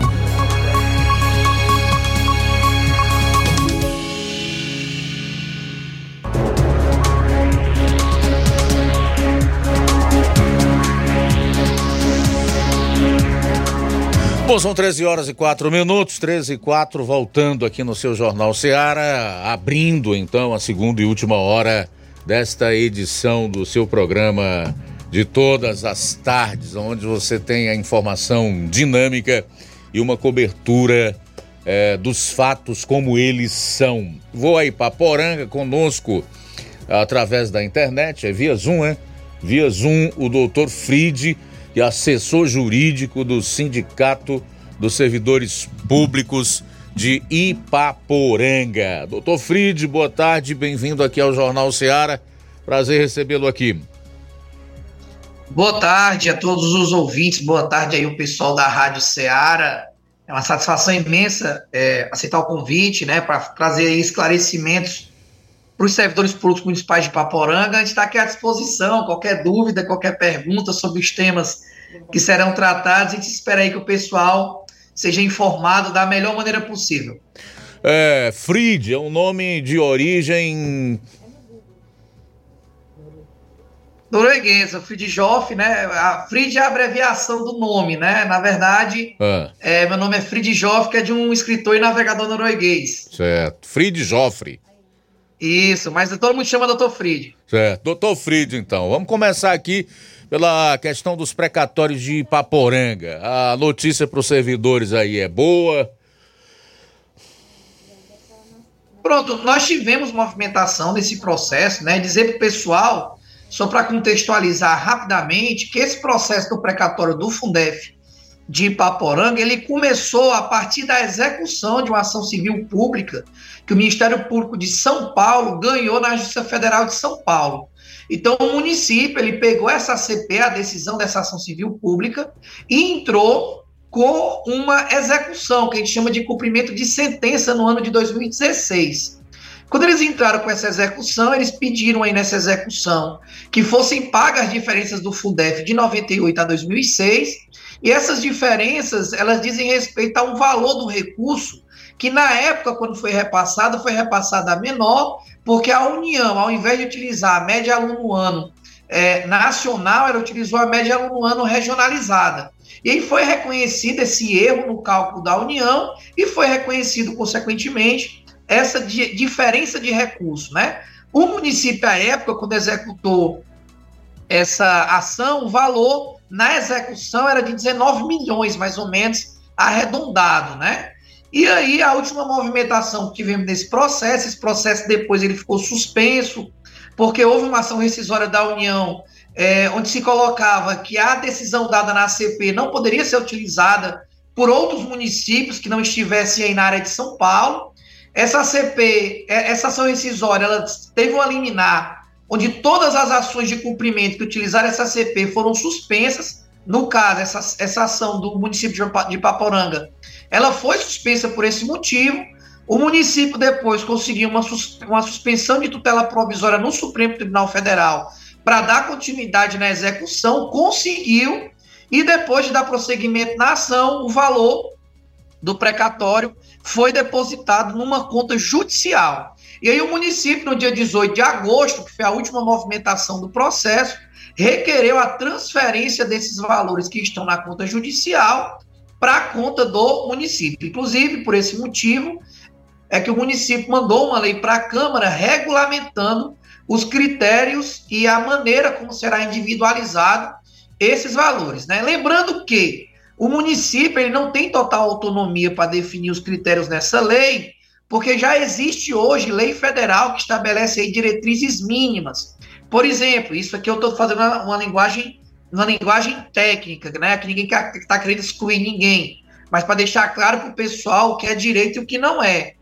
Bom, são 13 horas e 4 minutos, 13 e 4, voltando aqui no seu Jornal Seara, abrindo então a segunda e última hora desta edição do seu programa de todas as tardes, onde você tem a informação dinâmica e uma cobertura eh, dos fatos como eles são. Vou aí para Poranga conosco através da internet, é via Zoom, né? Via Zoom, o doutor Fride e assessor jurídico do Sindicato dos Servidores Públicos de Ipaporanga. Doutor Frid, boa tarde, bem-vindo aqui ao Jornal Seara. Prazer recebê-lo aqui. Boa tarde a todos os ouvintes, boa tarde aí o pessoal da Rádio Ceará. É uma satisfação imensa é, aceitar o convite, né, para trazer esclarecimentos para os servidores públicos municipais de Paporanga. A gente está aqui à disposição, qualquer dúvida, qualquer pergunta sobre os temas que serão tratados, a gente espera aí que o pessoal seja informado da melhor maneira possível. É, Frid é um nome de origem norueguesa, Fridjof, né? A Frid é a abreviação do nome, né? Na verdade, ah. é, meu nome é Fridjof, que é de um escritor e navegador norueguês. Certo. Frid Joffre. Isso, mas todo mundo chama Dr. Frid. Certo. Dr. Frid, então. Vamos começar aqui pela questão dos precatórios de Paporanga. A notícia para os servidores aí é boa. Pronto, nós tivemos movimentação nesse processo, né? Dizer para o pessoal só para contextualizar rapidamente, que esse processo do precatório do Fundef de Ipaporanga, ele começou a partir da execução de uma ação civil pública que o Ministério Público de São Paulo ganhou na Justiça Federal de São Paulo. Então, o município, ele pegou essa CP, a decisão dessa ação civil pública, e entrou com uma execução, que a gente chama de cumprimento de sentença no ano de 2016. Quando eles entraram com essa execução, eles pediram aí nessa execução que fossem pagas as diferenças do Fundef de 98 a 2006, e essas diferenças, elas dizem respeito a um valor do recurso que na época, quando foi repassado, foi repassado a menor, porque a União, ao invés de utilizar a média aluno ano é, nacional, ela utilizou a média aluno ano regionalizada. E aí foi reconhecido esse erro no cálculo da União e foi reconhecido, consequentemente, essa di diferença de recurso, né? O município, à época, quando executou essa ação, o valor na execução era de 19 milhões, mais ou menos, arredondado, né? E aí, a última movimentação que tivemos nesse processo, esse processo depois ele ficou suspenso, porque houve uma ação rescisória da União, é, onde se colocava que a decisão dada na ACP não poderia ser utilizada por outros municípios que não estivessem aí na área de São Paulo, essa CP, é, essa ação rescisória, ela teve uma liminar onde todas as ações de cumprimento que utilizaram essa CP foram suspensas. No caso, essa, essa ação do município de Paporanga, ela foi suspensa por esse motivo. O município depois conseguiu uma, uma suspensão de tutela provisória no Supremo Tribunal Federal para dar continuidade na execução, conseguiu, e depois de dar prosseguimento na ação, o valor do precatório foi depositado numa conta judicial. E aí o município, no dia 18 de agosto, que foi a última movimentação do processo, requereu a transferência desses valores que estão na conta judicial para a conta do município. Inclusive, por esse motivo, é que o município mandou uma lei para a Câmara regulamentando os critérios e a maneira como será individualizado esses valores. Né? Lembrando que o município ele não tem total autonomia para definir os critérios nessa lei, porque já existe hoje lei federal que estabelece diretrizes mínimas. Por exemplo, isso aqui eu estou fazendo uma, uma, linguagem uma linguagem técnica, né? Que ninguém está querendo excluir ninguém, mas para deixar claro para o pessoal o que é direito e o que não é.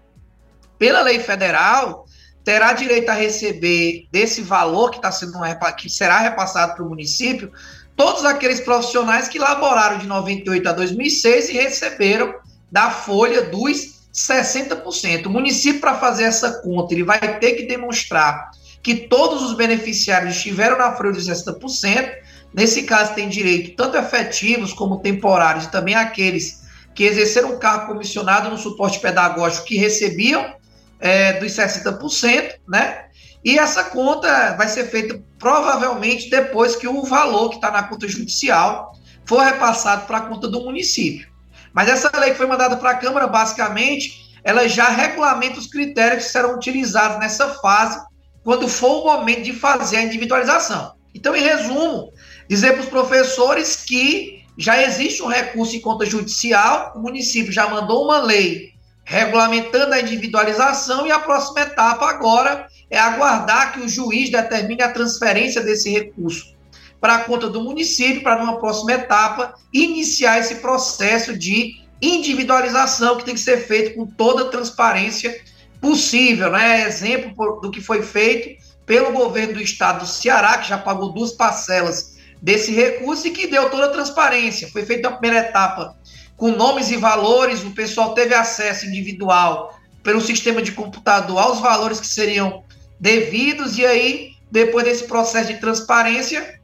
Pela lei federal, terá direito a receber desse valor que está sendo que será repassado para o município todos aqueles profissionais que laboraram de 98 a 2006 e receberam da folha dos 60%. O município, para fazer essa conta, ele vai ter que demonstrar que todos os beneficiários estiveram na folha dos 60%. Nesse caso, tem direito tanto efetivos como temporários, e também aqueles que exerceram um cargo comissionado no suporte pedagógico que recebiam é, dos 60%, né? E essa conta vai ser feita provavelmente depois que o valor que está na conta judicial for repassado para a conta do município. Mas essa lei que foi mandada para a Câmara, basicamente, ela já regulamenta os critérios que serão utilizados nessa fase, quando for o momento de fazer a individualização. Então, em resumo, dizer para os professores que já existe um recurso em conta judicial, o município já mandou uma lei regulamentando a individualização e a próxima etapa agora é aguardar que o juiz determine a transferência desse recurso para a conta do município, para numa próxima etapa iniciar esse processo de individualização que tem que ser feita com toda a transparência possível, né? Exemplo do que foi feito pelo governo do estado do Ceará, que já pagou duas parcelas desse recurso e que deu toda a transparência. Foi feita a primeira etapa com nomes e valores, o pessoal teve acesso individual pelo sistema de computador aos valores que seriam devidos, e aí, depois desse processo de transparência,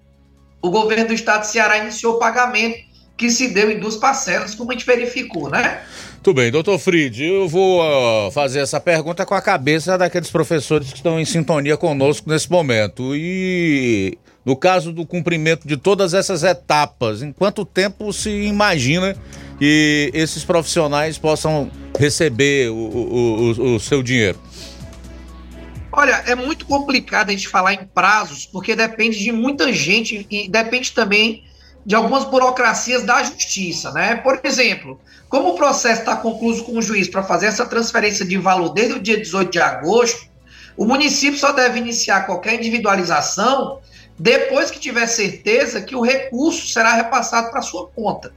o governo do estado do Ceará iniciou o pagamento que se deu em duas parcelas, como a gente verificou, né? Tudo bem, doutor Fried, eu vou uh, fazer essa pergunta com a cabeça daqueles professores que estão em sintonia conosco nesse momento. E no caso do cumprimento de todas essas etapas, em quanto tempo se imagina que esses profissionais possam receber o, o, o, o seu dinheiro? Olha, é muito complicado a gente falar em prazos, porque depende de muita gente e depende também de algumas burocracias da justiça, né? Por exemplo, como o processo está concluído com o juiz para fazer essa transferência de valor desde o dia 18 de agosto, o município só deve iniciar qualquer individualização depois que tiver certeza que o recurso será repassado para sua conta.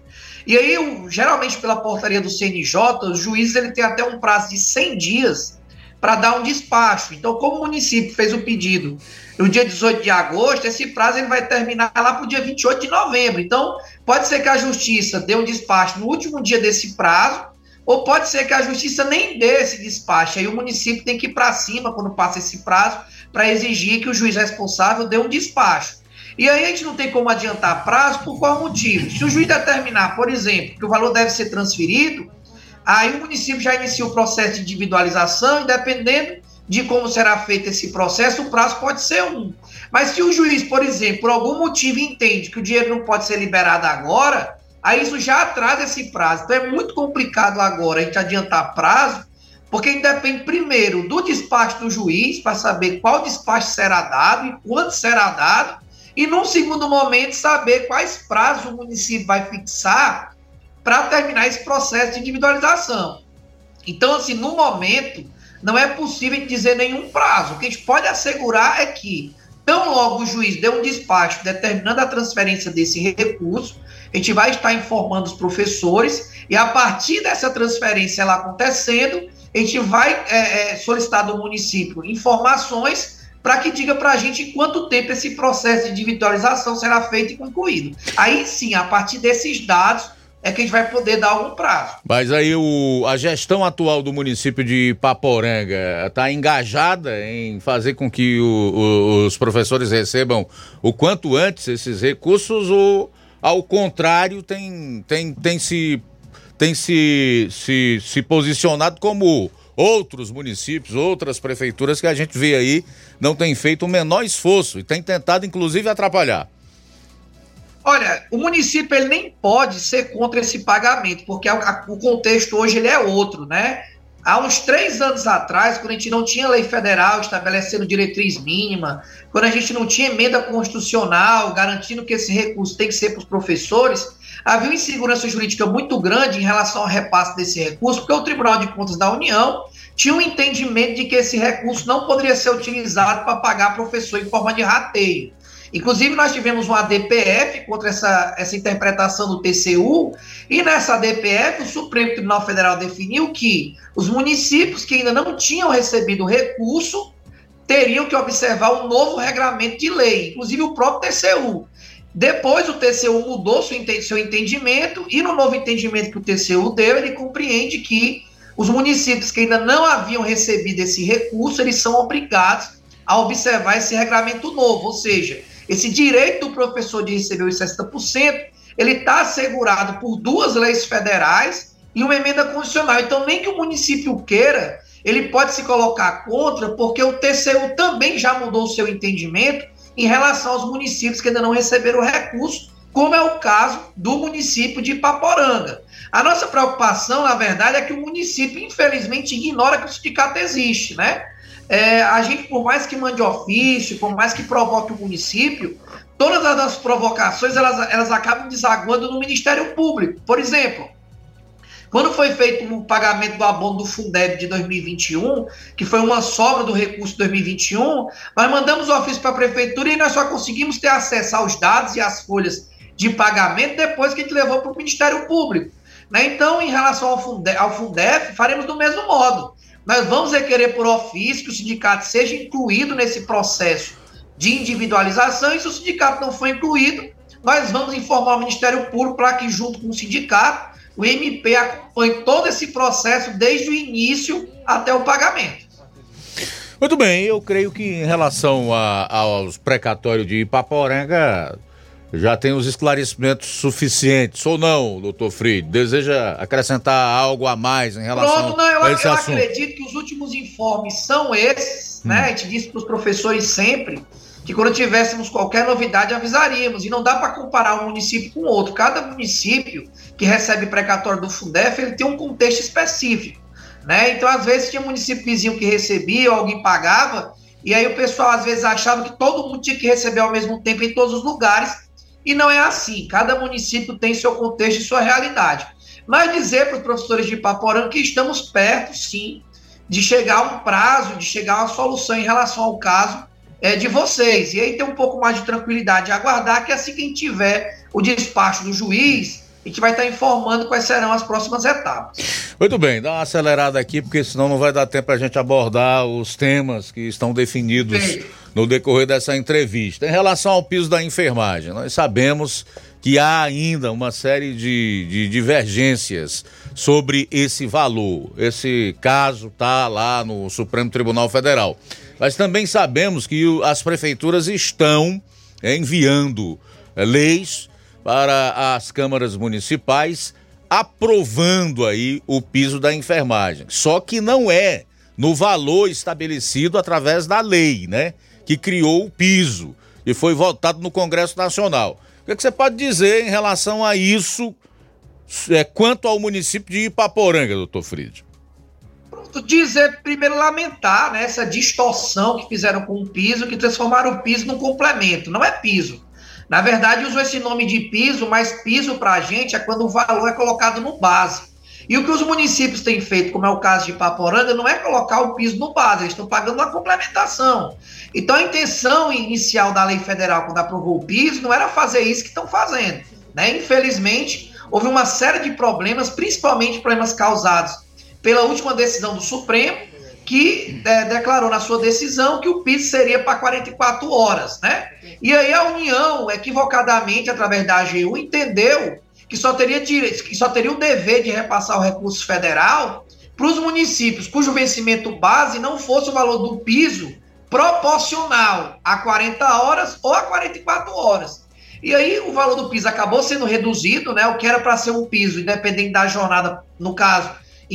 E aí, geralmente pela portaria do CNJ, o juiz ele tem até um prazo de 100 dias para dar um despacho. Então, como o município fez o pedido no dia 18 de agosto, esse prazo ele vai terminar lá para o dia 28 de novembro. Então, pode ser que a justiça dê um despacho no último dia desse prazo, ou pode ser que a justiça nem dê esse despacho. Aí o município tem que ir para cima quando passa esse prazo para exigir que o juiz responsável dê um despacho. E aí a gente não tem como adiantar prazo por qual motivo? Se o juiz determinar, por exemplo, que o valor deve ser transferido, aí o município já inicia o processo de individualização e dependendo de como será feito esse processo, o prazo pode ser um. Mas se o juiz, por exemplo, por algum motivo entende que o dinheiro não pode ser liberado agora, aí isso já atrasa esse prazo. Então é muito complicado agora a gente adiantar prazo, porque depende primeiro do despacho do juiz para saber qual despacho será dado e quando será dado, e num segundo momento saber quais prazos o município vai fixar para terminar esse processo de individualização. Então, assim, no momento, não é possível dizer nenhum prazo. O que a gente pode assegurar é que, tão logo o juiz dê um despacho determinando a transferência desse recurso, a gente vai estar informando os professores e a partir dessa transferência ela acontecendo, a gente vai é, solicitar do município informações para que diga para a gente quanto tempo esse processo de individualização será feito e concluído. Aí sim, a partir desses dados, é que a gente vai poder dar algum prazo. Mas aí o, a gestão atual do município de Paporanga está engajada em fazer com que o, o, os professores recebam o quanto antes esses recursos ou, ao contrário, tem, tem, tem, se, tem se, se, se posicionado como outros municípios, outras prefeituras que a gente vê aí não tem feito o menor esforço e tem tentado inclusive atrapalhar. Olha, o município ele nem pode ser contra esse pagamento, porque a, a, o contexto hoje ele é outro, né? Há uns três anos atrás, quando a gente não tinha lei federal estabelecendo diretriz mínima, quando a gente não tinha emenda constitucional garantindo que esse recurso tem que ser para os professores, havia uma insegurança jurídica muito grande em relação ao repasse desse recurso, porque o Tribunal de Contas da União tinha um entendimento de que esse recurso não poderia ser utilizado para pagar professor em forma de rateio. Inclusive, nós tivemos uma DPF contra essa, essa interpretação do TCU, e nessa DPF, o Supremo Tribunal Federal definiu que os municípios que ainda não tinham recebido recurso teriam que observar um novo regramento de lei, inclusive o próprio TCU. Depois, o TCU mudou seu entendimento, e no novo entendimento que o TCU deu, ele compreende que os municípios que ainda não haviam recebido esse recurso, eles são obrigados a observar esse regramento novo, ou seja, esse direito do professor de receber os 60%, ele está assegurado por duas leis federais e uma emenda constitucional. Então, nem que o município queira, ele pode se colocar contra, porque o TCU também já mudou o seu entendimento em relação aos municípios que ainda não receberam o recurso, como é o caso do município de Paporanga. A nossa preocupação, na verdade, é que o município, infelizmente, ignora que o sindicato existe, né? é, a gente, por mais que mande ofício, por mais que provoque o município, todas as provocações elas, elas acabam desaguando no Ministério Público. Por exemplo, quando foi feito o pagamento do abono do Fundeb de 2021, que foi uma sobra do recurso de 2021, nós mandamos o ofício para a prefeitura e nós só conseguimos ter acesso aos dados e às folhas de pagamento depois que a gente levou para o Ministério Público. Né? Então, em relação ao Fundef, ao Fundef, faremos do mesmo modo. Nós vamos requerer por ofício que o sindicato seja incluído nesse processo de individualização, e se o sindicato não for incluído, nós vamos informar o Ministério Público para que, junto com o sindicato, o MP acompanhe todo esse processo desde o início até o pagamento. Muito bem, eu creio que em relação a, aos precatórios de Ipaporanga, já tem os esclarecimentos suficientes, ou não, doutor Fried? Deseja acrescentar algo a mais em relação Pronto, não, eu, a esse eu assunto? acredito que os últimos informes são esses, né? A gente disse para os professores sempre que quando tivéssemos qualquer novidade avisaríamos. E não dá para comparar um município com outro. Cada município que recebe precatório do Fundef, ele tem um contexto específico. Né? Então, às vezes, tinha município vizinho que recebia, alguém pagava, e aí o pessoal às vezes achava que todo mundo tinha que receber ao mesmo tempo em todos os lugares, e não é assim. Cada município tem seu contexto e sua realidade. Mas dizer para os professores de Ipaporanga que estamos perto, sim, de chegar a um prazo, de chegar a uma solução em relação ao caso é, de vocês. E aí ter um pouco mais de tranquilidade e aguardar que assim que a gente tiver o despacho do juiz, a gente vai estar informando quais serão as próximas etapas. Muito bem, dá uma acelerada aqui, porque senão não vai dar tempo para a gente abordar os temas que estão definidos no decorrer dessa entrevista. Em relação ao piso da enfermagem, nós sabemos que há ainda uma série de, de divergências sobre esse valor. Esse caso está lá no Supremo Tribunal Federal. Mas também sabemos que as prefeituras estão enviando eh, leis para as câmaras municipais aprovando aí o piso da enfermagem. Só que não é no valor estabelecido através da lei, né? Que criou o piso e foi votado no Congresso Nacional. O que, é que você pode dizer em relação a isso, é, quanto ao município de Ipaporanga, doutor Fried? Dizer, primeiro, lamentar né, essa distorção que fizeram com o piso, que transformaram o piso num complemento. Não é piso. Na verdade, usou esse nome de piso, mas piso para a gente é quando o valor é colocado no base. E o que os municípios têm feito, como é o caso de Ipaporanga, não é colocar o piso no base, eles estão pagando uma complementação. Então, a intenção inicial da lei federal, quando aprovou o piso, não era fazer isso que estão fazendo. Né? Infelizmente, houve uma série de problemas, principalmente problemas causados pela última decisão do Supremo, que é, declarou na sua decisão que o piso seria para 44 horas, né? E aí a União, equivocadamente, através da AGU, entendeu que só teria, direito, que só teria o dever de repassar o recurso federal para os municípios cujo vencimento base não fosse o valor do piso proporcional a 40 horas ou a 44 horas. E aí o valor do piso acabou sendo reduzido, né? O que era para ser um piso, independente da jornada, no caso,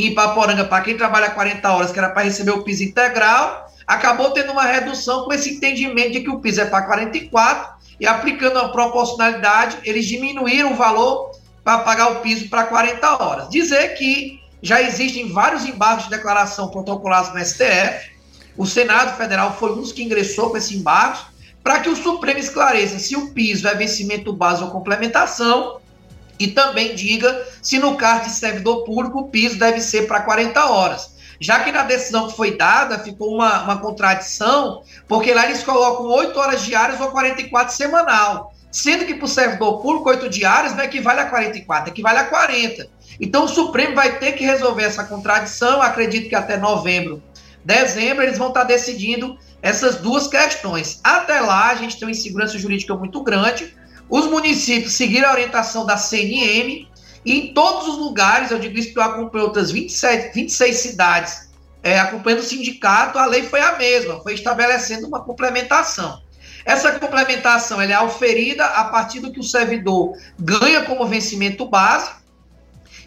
em Ipaporanga, para quem trabalha 40 horas, que era para receber o piso integral, acabou tendo uma redução com esse entendimento de que o piso é para 44 e aplicando a proporcionalidade, eles diminuíram o valor para pagar o piso para 40 horas. Dizer que já existem vários embargos de declaração protocolados no STF, o Senado Federal foi um dos que ingressou com esse embargo, para que o Supremo esclareça se o piso é vencimento base ou complementação, e também diga se no caso de servidor público o piso deve ser para 40 horas. Já que na decisão que foi dada ficou uma, uma contradição, porque lá eles colocam 8 horas diárias ou 44 semanal. Sendo que para o servidor público, 8 diárias não equivale a 44, equivale a 40. Então o Supremo vai ter que resolver essa contradição, acredito que até novembro, dezembro, eles vão estar decidindo essas duas questões. Até lá, a gente tem uma insegurança jurídica muito grande, os municípios seguiram a orientação da CNM e em todos os lugares, eu digo isso porque eu acompanhei outras 27, 26 cidades, é, acompanhando o sindicato, a lei foi a mesma, foi estabelecendo uma complementação. Essa complementação ela é auferida a partir do que o servidor ganha como vencimento base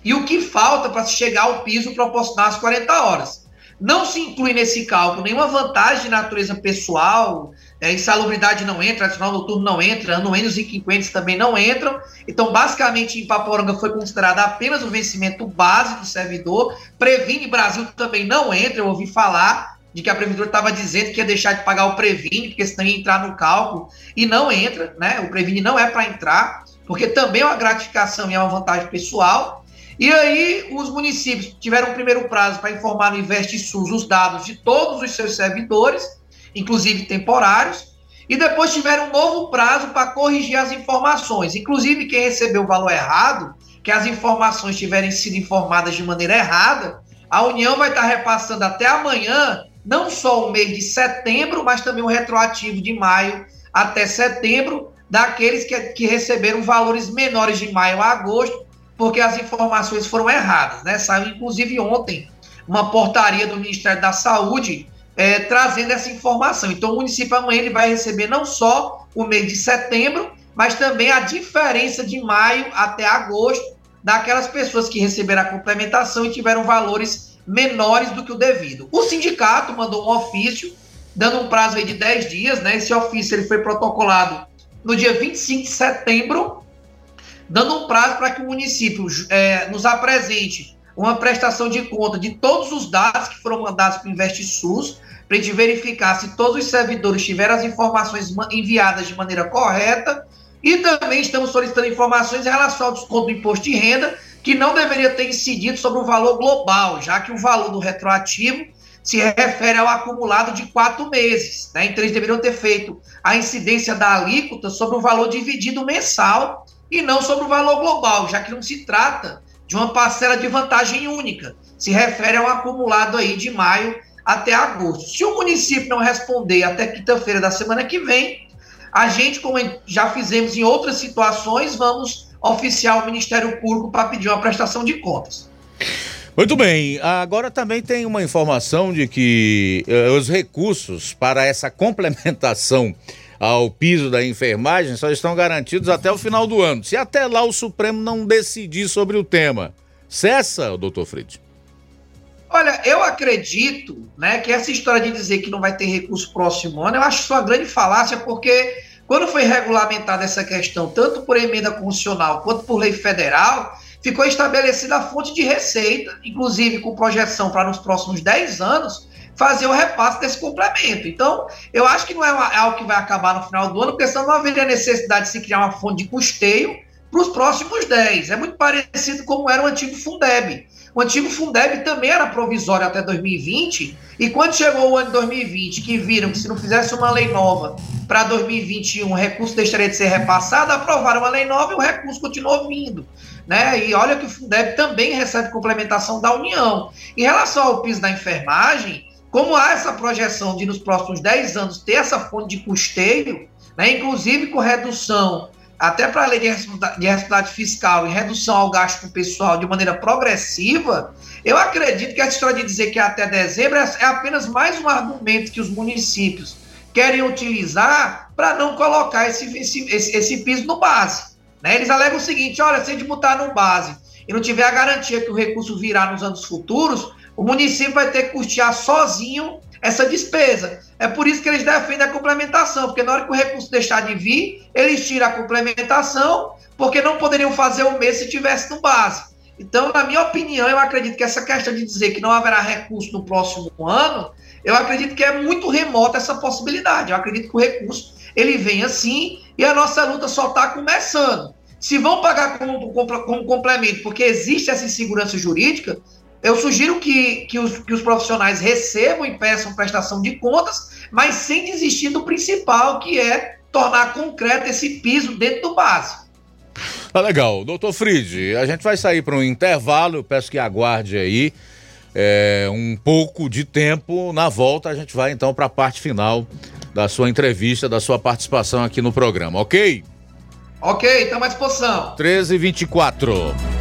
e o que falta para chegar ao piso proporcional às 40 horas. Não se inclui nesse cálculo nenhuma vantagem de natureza pessoal, é, insalubridade não entra, adicional noturno não entra, anuênios e quinquênios também não entram. Então, basicamente, em Paporanga foi considerado apenas o vencimento base do servidor. Previne Brasil também não entra, eu ouvi falar de que a prefeitura estava dizendo que ia deixar de pagar o Previne, porque senão ia entrar no cálculo, e não entra, né? O Previne não é para entrar, porque também é uma gratificação e é uma vantagem pessoal. E aí, os municípios tiveram um primeiro prazo para informar no InvestSUS os dados de todos os seus servidores, inclusive temporários, e depois tiveram um novo prazo para corrigir as informações. Inclusive, quem recebeu o valor errado que as informações tiverem sido informadas de maneira errada, a União vai estar repassando até amanhã não só o mês de setembro, mas também o retroativo de maio até setembro, daqueles que, que receberam valores menores de maio a agosto, porque as informações foram erradas. Né? Saiu, inclusive, ontem uma portaria do Ministério da Saúde é, trazendo essa informação. Então, o município amanhã ele vai receber não só o mês de setembro, mas também a diferença de maio até agosto daquelas pessoas que receberam a complementação e tiveram valores menores do que o devido. O sindicato mandou um ofício dando um prazo aí de 10 dias, né? Esse ofício ele foi protocolado no dia 25 de setembro, dando um prazo para que o município é, nos apresente uma prestação de conta de todos os dados que foram mandados para o InvestiSUS, para a gente verificar se todos os servidores tiveram as informações enviadas de maneira correta e também estamos solicitando informações em relação ao desconto do imposto de renda, que não deveria ter incidido sobre o valor global, já que o valor do retroativo se refere ao acumulado de quatro meses. Né? Então, eles deveriam ter feito a incidência da alíquota sobre o valor dividido mensal e não sobre o valor global, já que não se trata de uma parcela de vantagem única. Se refere ao acumulado aí de maio até agosto. Se o município não responder até quinta-feira da semana que vem, a gente, como já fizemos em outras situações, vamos oficiar o Ministério Público para pedir uma prestação de contas. Muito bem, agora também tem uma informação de que eh, os recursos para essa complementação ao piso da enfermagem só estão garantidos até o final do ano. Se até lá o Supremo não decidir sobre o tema, cessa, doutor Fritz? Olha, eu acredito né, que essa história de dizer que não vai ter recurso próximo ano, eu acho uma grande falácia, porque quando foi regulamentada essa questão, tanto por emenda constitucional quanto por lei federal, ficou estabelecida a fonte de receita, inclusive com projeção para nos próximos 10 anos, fazer o repasse desse complemento. Então, eu acho que não é, é algo que vai acabar no final do ano, porque senão não haveria necessidade de se criar uma fonte de custeio para os próximos 10. É muito parecido como era o antigo Fundeb. O antigo Fundeb também era provisório até 2020, e quando chegou o ano de 2020, que viram que se não fizesse uma lei nova para 2021, o recurso deixaria de ser repassado, aprovaram uma lei nova e o recurso continuou vindo. Né? E olha que o Fundeb também recebe complementação da União. Em relação ao piso da enfermagem, como há essa projeção de nos próximos 10 anos ter essa fonte de custeio, né, inclusive com redução até para a lei de responsabilidade fiscal e redução ao gasto pessoal de maneira progressiva, eu acredito que a história de dizer que é até dezembro é, é apenas mais um argumento que os municípios querem utilizar para não colocar esse, esse, esse, esse, piso no base. Né? Eles alegam o seguinte: olha, se a gente botar no base e não tiver a garantia que o recurso virá nos anos futuros, o município vai ter que custear sozinho essa despesa. É por isso que eles defendem a complementação, porque na hora que o recurso deixar de vir, eles tiram a complementação, porque não poderiam fazer o mês se tivesse no base. Então, na minha opinião, eu acredito que essa questão de dizer que não haverá recurso no próximo ano, eu acredito que é muito remota essa possibilidade. Eu acredito que o recurso ele vem assim e a nossa luta só está começando. Se vão pagar como, como, como complemento, porque existe essa insegurança jurídica, eu sugiro que, que, os, que os profissionais recebam e peçam prestação de contas, mas sem desistir do principal, que é tornar concreto esse piso dentro do básico. Tá legal. Doutor Frid, a gente vai sair para um intervalo, eu peço que aguarde aí é, um pouco de tempo. Na volta, a gente vai então para a parte final da sua entrevista, da sua participação aqui no programa, ok? Ok, estamos à disposição. 13 e 24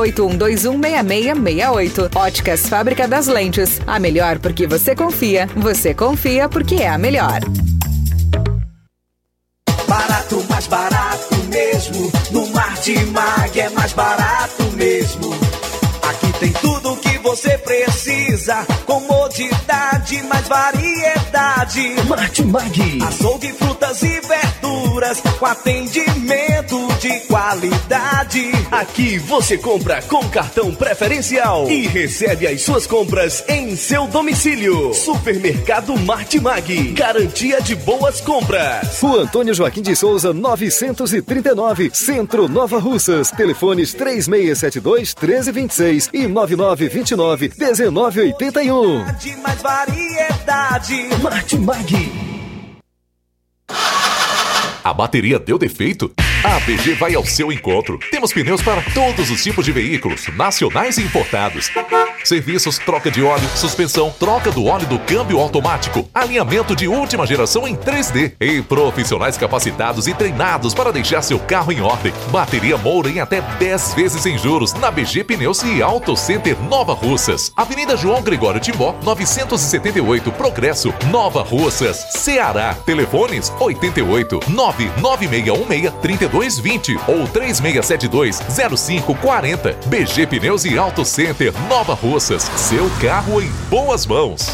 6668. Óticas Fábrica das Lentes. A melhor porque você confia. Você confia porque é a melhor. Barato, mais barato mesmo. No Martimag é mais barato mesmo. Você precisa. Comodidade, mais variedade. Martimag. Açougue, frutas e verduras. Com atendimento de qualidade. Aqui você compra com cartão preferencial e recebe as suas compras em seu domicílio. Supermercado Martimag. Garantia de boas compras. Rua Antônio Joaquim de Souza, 939, Centro Nova Russas. Telefones 3672 1326 e 9929 1981. De mais variedade. Martimag. A bateria deu defeito? A ABG vai ao seu encontro. Temos pneus para todos os tipos de veículos, nacionais e importados. Serviços troca de óleo, suspensão, troca do óleo do câmbio automático, alinhamento de última geração em 3D e profissionais capacitados e treinados para deixar seu carro em ordem. Bateria Moura em até 10 vezes sem juros na BG Pneus e Auto Center Nova Russas. Avenida João Gregório Timbó, 978 Progresso, Nova Russas, Ceará. Telefones 88 99616 3220 ou 3672 0540. BG Pneus e Auto Center Nova Russas. Seu carro em boas mãos.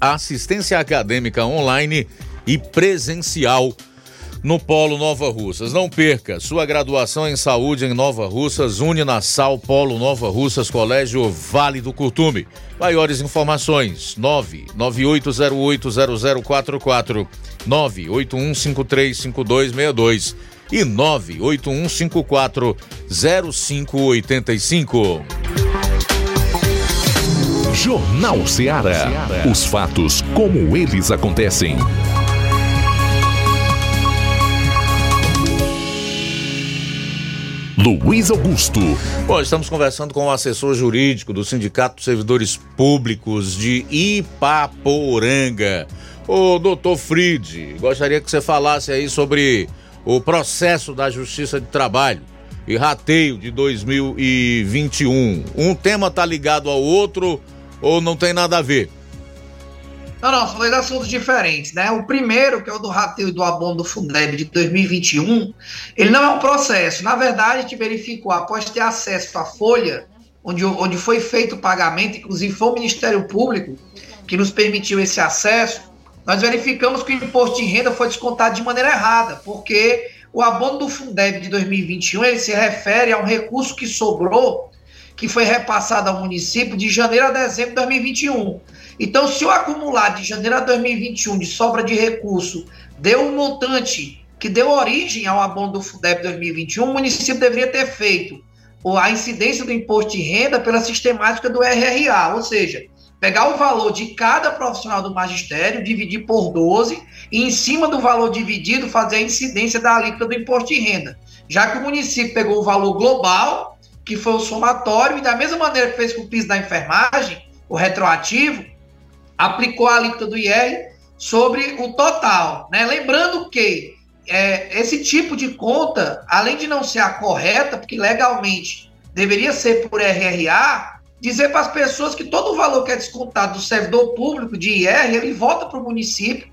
assistência acadêmica online e presencial no Polo Nova Russas. Não perca sua graduação em saúde em Nova Russas, Uninassal Polo Nova Russas, Colégio Vale do Curtume. Maiores informações: 981080044, 981535262 e 981540585. Jornal Ceará. Os fatos como eles acontecem. Luiz Augusto. Bom, estamos conversando com o assessor jurídico do Sindicato dos Servidores Públicos de Ipaporanga, o doutor Fried. Gostaria que você falasse aí sobre o processo da Justiça de Trabalho e rateio de 2021. Um tema tá ligado ao outro ou não tem nada a ver? Não, não, são dois assuntos diferentes, né? O primeiro, que é o do rateio do abono do Fundeb de 2021, ele não é um processo. Na verdade, a gente verificou, após ter acesso à folha, onde, onde foi feito o pagamento, inclusive foi o Ministério Público que nos permitiu esse acesso, nós verificamos que o imposto de renda foi descontado de maneira errada, porque o abono do Fundeb de 2021 ele se refere a um recurso que sobrou que foi repassado ao município de janeiro a dezembro de 2021. Então, se o acumulado de janeiro a 2021 de sobra de recurso deu um montante que deu origem ao abono do FUDEP 2021, o município deveria ter feito a incidência do imposto de renda pela sistemática do RRA, ou seja, pegar o valor de cada profissional do magistério, dividir por 12 e em cima do valor dividido fazer a incidência da alíquota do imposto de renda. Já que o município pegou o valor global, que foi o somatório, e da mesma maneira que fez com o piso da enfermagem, o retroativo, aplicou a alíquota do IR sobre o total. Né? Lembrando que é, esse tipo de conta, além de não ser a correta, porque legalmente deveria ser por RRA, dizer para as pessoas que todo o valor que é descontado do servidor público de IR, ele volta para o município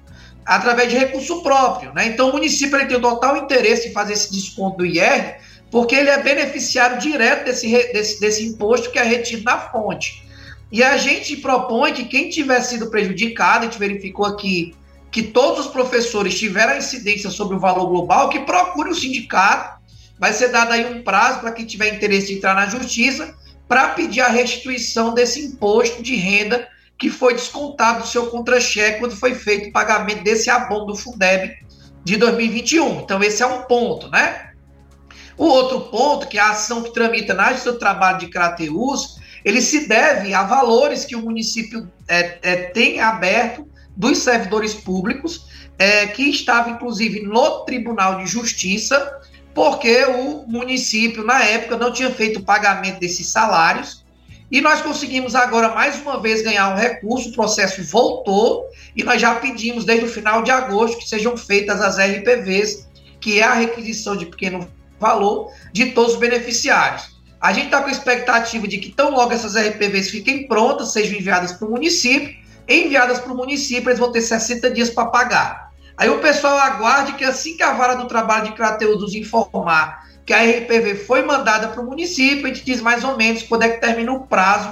através de recurso próprio. Né? Então, o município ele tem o total interesse em fazer esse desconto do IR, porque ele é beneficiário direto desse, desse, desse imposto que é retido na fonte. E a gente propõe que quem tiver sido prejudicado, a gente verificou aqui que todos os professores tiveram incidência sobre o valor global, que procure o sindicato. Vai ser dado aí um prazo para quem tiver interesse em entrar na justiça para pedir a restituição desse imposto de renda que foi descontado do seu contra-cheque quando foi feito o pagamento desse abono do Fundeb de 2021. Então, esse é um ponto, né? O outro ponto, que é a ação que tramita na Justiça do Trabalho de Crateus, ele se deve a valores que o município é, é, tem aberto dos servidores públicos, é, que estava inclusive no Tribunal de Justiça, porque o município, na época, não tinha feito o pagamento desses salários. E nós conseguimos agora, mais uma vez, ganhar um recurso, o processo voltou, e nós já pedimos, desde o final de agosto, que sejam feitas as RPVs, que é a requisição de pequeno valor de todos os beneficiários. A gente está com a expectativa de que tão logo essas RPVs fiquem prontas, sejam enviadas para o município, enviadas para o município, eles vão ter 60 dias para pagar. Aí o pessoal aguarde que assim que a vara do trabalho de Crateus nos informar que a RPV foi mandada para o município, a gente diz mais ou menos quando é que termina o prazo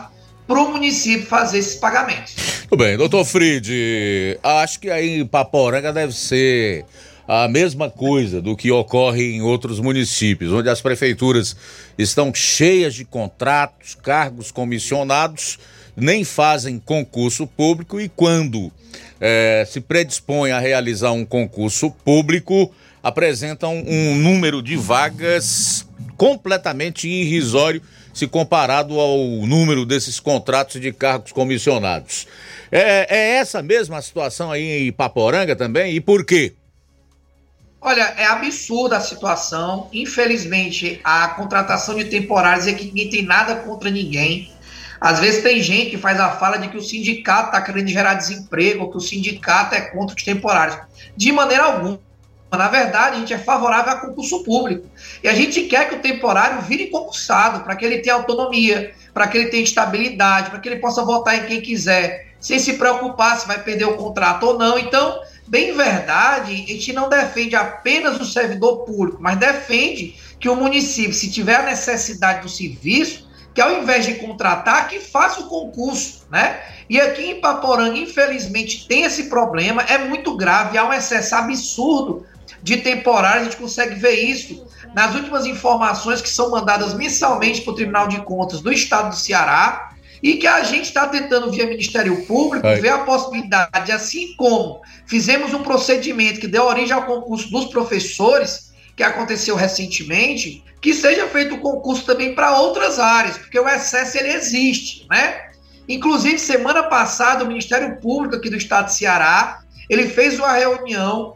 para o município fazer esses pagamentos. Tudo bem, doutor Fried, acho que aí Paporanga deve ser a mesma coisa do que ocorre em outros municípios, onde as prefeituras estão cheias de contratos, cargos comissionados nem fazem concurso público e quando é, se predispõem a realizar um concurso público, apresentam um número de vagas completamente irrisório se comparado ao número desses contratos de cargos comissionados. É, é essa mesma situação aí em Ipaporanga também? E por quê? Olha, é absurda a situação. Infelizmente, a contratação de temporários é que ninguém tem nada contra ninguém. Às vezes tem gente que faz a fala de que o sindicato está querendo gerar desemprego, que o sindicato é contra os temporários. De maneira alguma. Na verdade, a gente é favorável a concurso público. E a gente quer que o temporário vire concursado, para que ele tenha autonomia, para que ele tenha estabilidade, para que ele possa votar em quem quiser, sem se preocupar se vai perder o contrato ou não. Então, bem verdade, a gente não defende apenas o servidor público, mas defende que o município, se tiver a necessidade do serviço, que ao invés de contratar, que faça o concurso, né? E aqui em Paporanga, infelizmente, tem esse problema, é muito grave, há um excesso absurdo de temporários, a gente consegue ver isso nas últimas informações que são mandadas mensalmente para o Tribunal de Contas do Estado do Ceará, e que a gente está tentando, via Ministério Público, ver a possibilidade, assim como fizemos um procedimento que deu origem ao concurso dos professores, que aconteceu recentemente, que seja feito o concurso também para outras áreas, porque o excesso ele existe, né? Inclusive, semana passada, o Ministério Público aqui do Estado de Ceará, ele fez uma reunião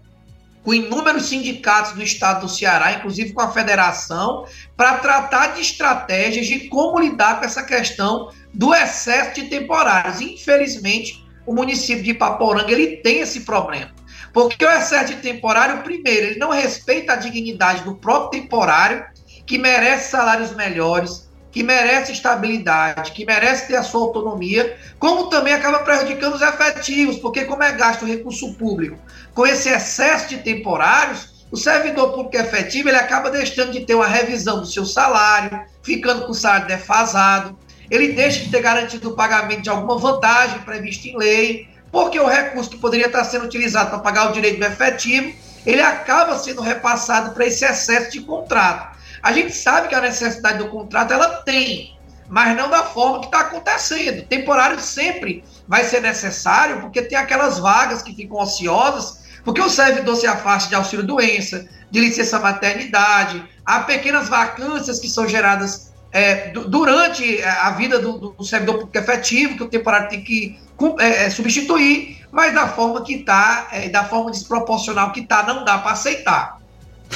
com inúmeros sindicatos do estado do Ceará, inclusive com a federação, para tratar de estratégias de como lidar com essa questão do excesso de temporários. Infelizmente, o município de Ipaporanga ele tem esse problema. Porque o excesso de temporário, primeiro, ele não respeita a dignidade do próprio temporário, que merece salários melhores, que merece estabilidade, que merece ter a sua autonomia, como também acaba prejudicando os efetivos, porque como é gasto o recurso público com esse excesso de temporários, o servidor público efetivo ele acaba deixando de ter uma revisão do seu salário, ficando com o salário defasado, ele deixa de ter garantido o pagamento de alguma vantagem prevista em lei, porque o recurso que poderia estar sendo utilizado para pagar o direito do efetivo, ele acaba sendo repassado para esse excesso de contrato. A gente sabe que a necessidade do contrato ela tem, mas não da forma que está acontecendo. Temporário sempre vai ser necessário, porque tem aquelas vagas que ficam ociosas Porque o servidor se afasta de auxílio doença, de licença maternidade, há pequenas vacâncias que são geradas é, durante a vida do, do, servidor público efetivo, que o temporário tem que é, é, substituir, mas da forma que está, é, da forma desproporcional que está, não dá para aceitar.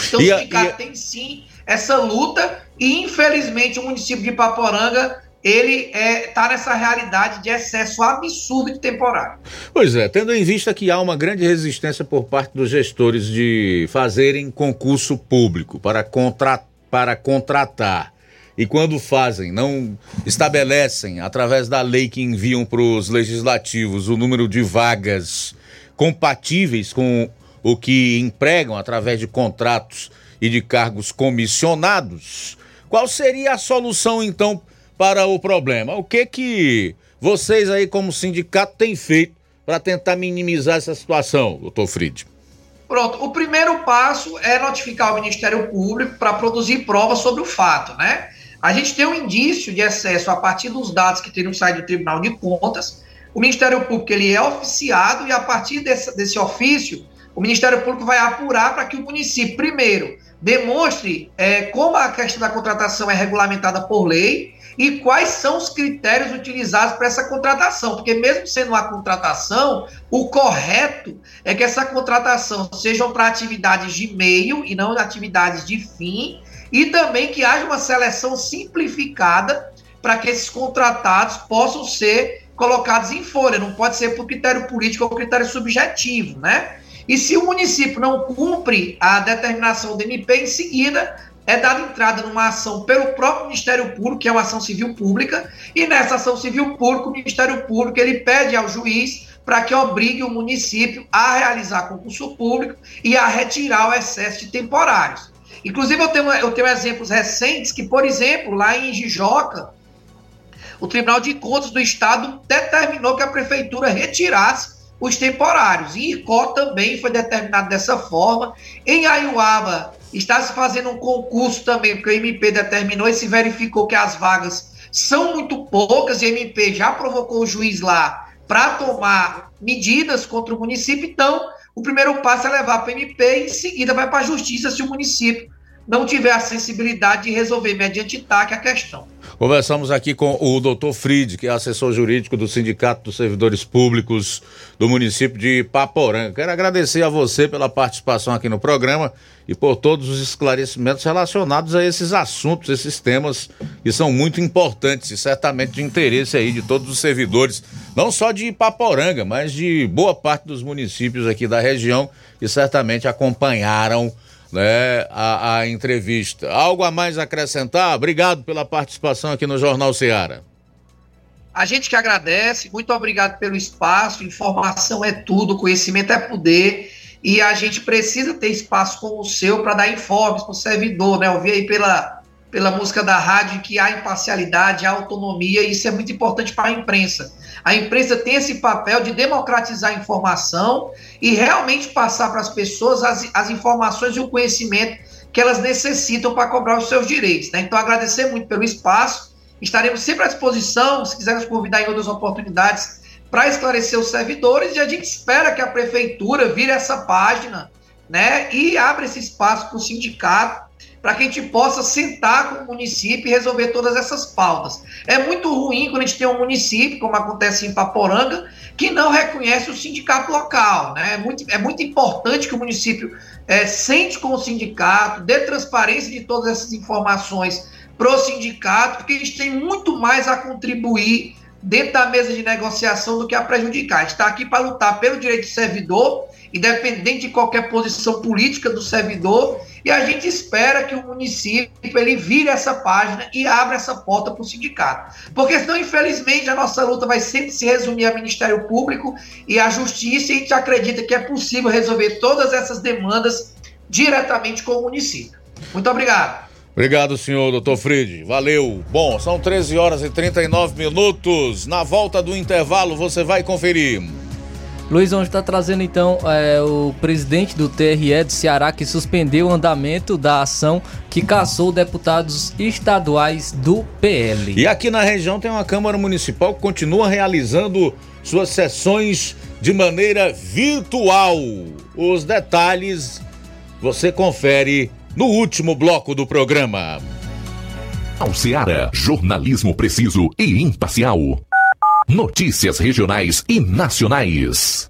Então, e o sindicato a, tem sim essa luta e, infelizmente, o município de Paporanga ele está é, tá nessa realidade de excesso absurdo de temporário. Pois é, tendo em vista que há uma grande resistência por parte dos gestores de fazerem concurso público para, contra, para contratar e quando fazem, não estabelecem, através da lei que enviam para os legislativos, o número de vagas compatíveis com o que empregam através de contratos e de cargos comissionados, qual seria a solução então para o problema? O que que vocês aí como sindicato têm feito para tentar minimizar essa situação, doutor Fried? Pronto, o primeiro passo é notificar o Ministério Público para produzir provas sobre o fato, né? A gente tem um indício de excesso a partir dos dados que teriam saído do Tribunal de Contas. O Ministério Público ele é oficiado e a partir desse, desse ofício, o Ministério Público vai apurar para que o município, primeiro, demonstre é, como a questão da contratação é regulamentada por lei e quais são os critérios utilizados para essa contratação, porque mesmo sendo uma contratação, o correto é que essa contratação sejam para atividades de meio e não atividades de fim, e também que haja uma seleção simplificada para que esses contratados possam ser colocados em folha, não pode ser por critério político ou critério subjetivo, né? E se o município não cumpre a determinação do MP, em seguida é dada entrada numa ação pelo próprio Ministério Público, que é uma ação civil pública, e nessa ação civil pública, o Ministério Público ele pede ao juiz para que obrigue o município a realizar concurso público e a retirar o excesso de temporários. Inclusive, eu tenho, eu tenho exemplos recentes que, por exemplo, lá em Jijoca, o Tribunal de Contas do Estado determinou que a prefeitura retirasse os temporários. Em Icó também foi determinado dessa forma. Em Aiuaba está se fazendo um concurso também, porque o MP determinou e se verificou que as vagas são muito poucas e o MP já provocou o juiz lá para tomar medidas contra o município. Então, o primeiro passo é levar para o MP e em seguida vai para a justiça se o município não tiver a sensibilidade de resolver mediante TAC a questão. Conversamos aqui com o doutor Fried, que é assessor jurídico do Sindicato dos Servidores Públicos do município de Paporanga. Quero agradecer a você pela participação aqui no programa e por todos os esclarecimentos relacionados a esses assuntos, esses temas que são muito importantes e certamente de interesse aí de todos os servidores, não só de Paporanga, mas de boa parte dos municípios aqui da região que certamente acompanharam né, a, a entrevista. Algo a mais acrescentar? Obrigado pela participação aqui no Jornal Ceará. A gente que agradece, muito obrigado pelo espaço. Informação é tudo, conhecimento é poder. E a gente precisa ter espaço como o seu para dar informes para o servidor, né? Eu aí pela, pela música da rádio que há imparcialidade, há autonomia, e isso é muito importante para a imprensa. A imprensa tem esse papel de democratizar a informação e realmente passar para as pessoas as, as informações e o conhecimento que elas necessitam para cobrar os seus direitos. Né? Então, agradecer muito pelo espaço. Estaremos sempre à disposição, se quiser nos convidar em outras oportunidades, para esclarecer os servidores. E a gente espera que a prefeitura vire essa página né, e abra esse espaço para o sindicato para que a gente possa sentar com o município e resolver todas essas pautas. É muito ruim quando a gente tem um município, como acontece em Paporanga, que não reconhece o sindicato local. Né? É, muito, é muito importante que o município é, sente com o sindicato, dê transparência de todas essas informações para o sindicato, porque a gente tem muito mais a contribuir dentro da mesa de negociação do que a prejudicar. A está aqui para lutar pelo direito do servidor, independente de qualquer posição política do servidor, e a gente espera que o município ele vire essa página e abra essa porta para o sindicato. Porque senão, infelizmente, a nossa luta vai sempre se resumir ao Ministério Público e à Justiça, e a gente acredita que é possível resolver todas essas demandas diretamente com o município. Muito obrigado. Obrigado, senhor doutor Fried. Valeu. Bom, são 13 horas e 39 minutos. Na volta do intervalo, você vai conferir. Luiz, onde está trazendo então é, o presidente do TRE do Ceará que suspendeu o andamento da ação que caçou deputados estaduais do PL. E aqui na região tem uma Câmara Municipal que continua realizando suas sessões de maneira virtual. Os detalhes você confere no último bloco do programa. Ao Ceará, jornalismo preciso e imparcial. Notícias regionais e nacionais.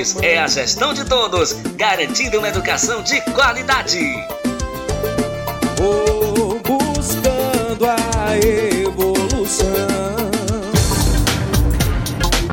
É a gestão de todos, garantindo uma educação de qualidade. Vou buscando a evolução.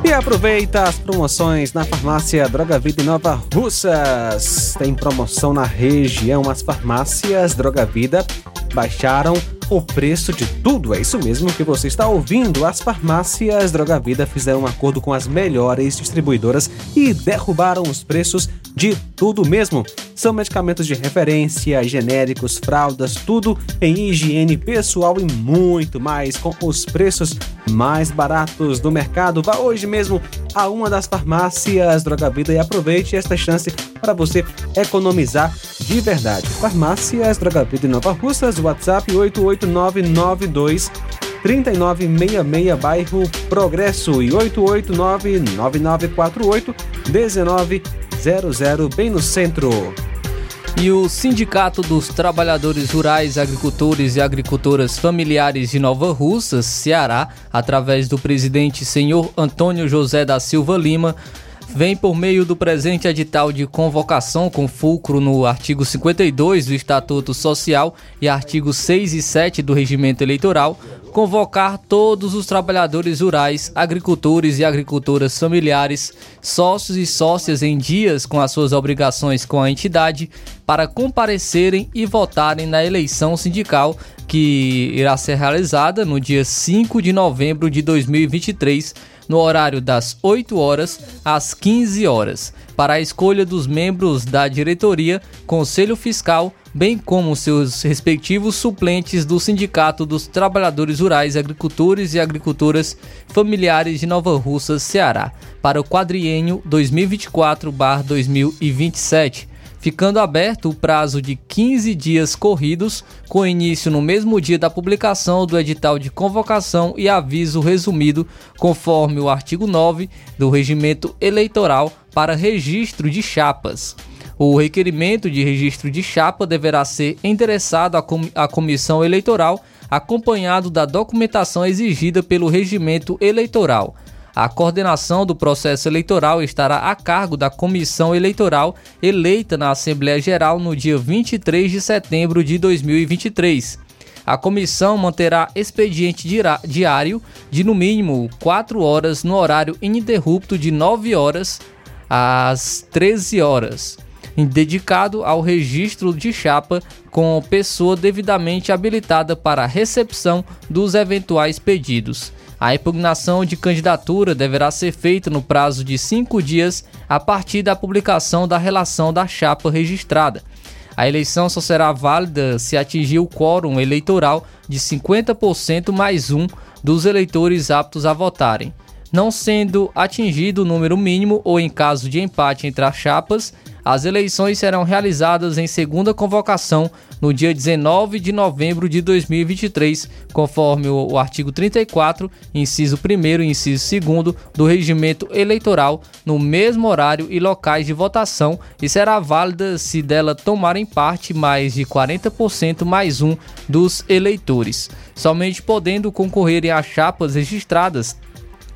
E aproveita as promoções na farmácia Droga Vida em Nova Russas. Tem promoção na região. As farmácias Droga Vida baixaram o preço de tudo. É isso mesmo que você está ouvindo. As farmácias Droga Vida fizeram um acordo com as melhores distribuidoras e derrubaram os preços de tudo mesmo. São medicamentos de referência, genéricos, fraldas, tudo em higiene pessoal e muito mais com os preços mais baratos do mercado. Vá hoje mesmo a uma das farmácias Droga Vida e aproveite esta chance para você economizar de verdade. Farmácias Droga Vida em Nova Russas, WhatsApp 88992 3966 bairro Progresso e 889 9948 1900 bem no centro. E o Sindicato dos Trabalhadores Rurais, Agricultores e Agricultoras Familiares de Nova Russas, Ceará, através do presidente senhor Antônio José da Silva Lima, vem por meio do presente edital de convocação com fulcro no artigo 52 do Estatuto Social e artigos 6 e 7 do Regimento Eleitoral, convocar todos os trabalhadores rurais, agricultores e agricultoras familiares, sócios e sócias em dias com as suas obrigações com a entidade, para comparecerem e votarem na eleição sindical que irá ser realizada no dia 5 de novembro de 2023, no horário das 8 horas às 15 horas, para a escolha dos membros da diretoria, Conselho Fiscal, bem como seus respectivos suplentes do Sindicato dos Trabalhadores Rurais, Agricultores e Agricultoras Familiares de Nova Russa, Ceará, para o quadriênio 2024-2027 ficando aberto o prazo de 15 dias corridos, com início no mesmo dia da publicação do edital de convocação e aviso resumido, conforme o artigo 9 do Regimento Eleitoral para registro de chapas. O requerimento de registro de chapa deverá ser endereçado à, com à Comissão Eleitoral, acompanhado da documentação exigida pelo Regimento Eleitoral. A coordenação do processo eleitoral estará a cargo da comissão eleitoral eleita na Assembleia Geral no dia 23 de setembro de 2023. A comissão manterá expediente diário de no mínimo 4 horas no horário ininterrupto de 9 horas às 13 horas, dedicado ao registro de chapa com pessoa devidamente habilitada para recepção dos eventuais pedidos. A impugnação de candidatura deverá ser feita no prazo de cinco dias a partir da publicação da relação da chapa registrada. A eleição só será válida se atingir o quórum eleitoral de 50% mais um dos eleitores aptos a votarem. Não sendo atingido o número mínimo ou em caso de empate entre as chapas, as eleições serão realizadas em segunda convocação no dia 19 de novembro de 2023, conforme o, artigo 34, inciso 1 e inciso 2 do Regimento Eleitoral, no mesmo horário e locais de votação e será válida se dela tomarem parte mais de 40% mais um dos eleitores, somente podendo concorrerem a chapas registradas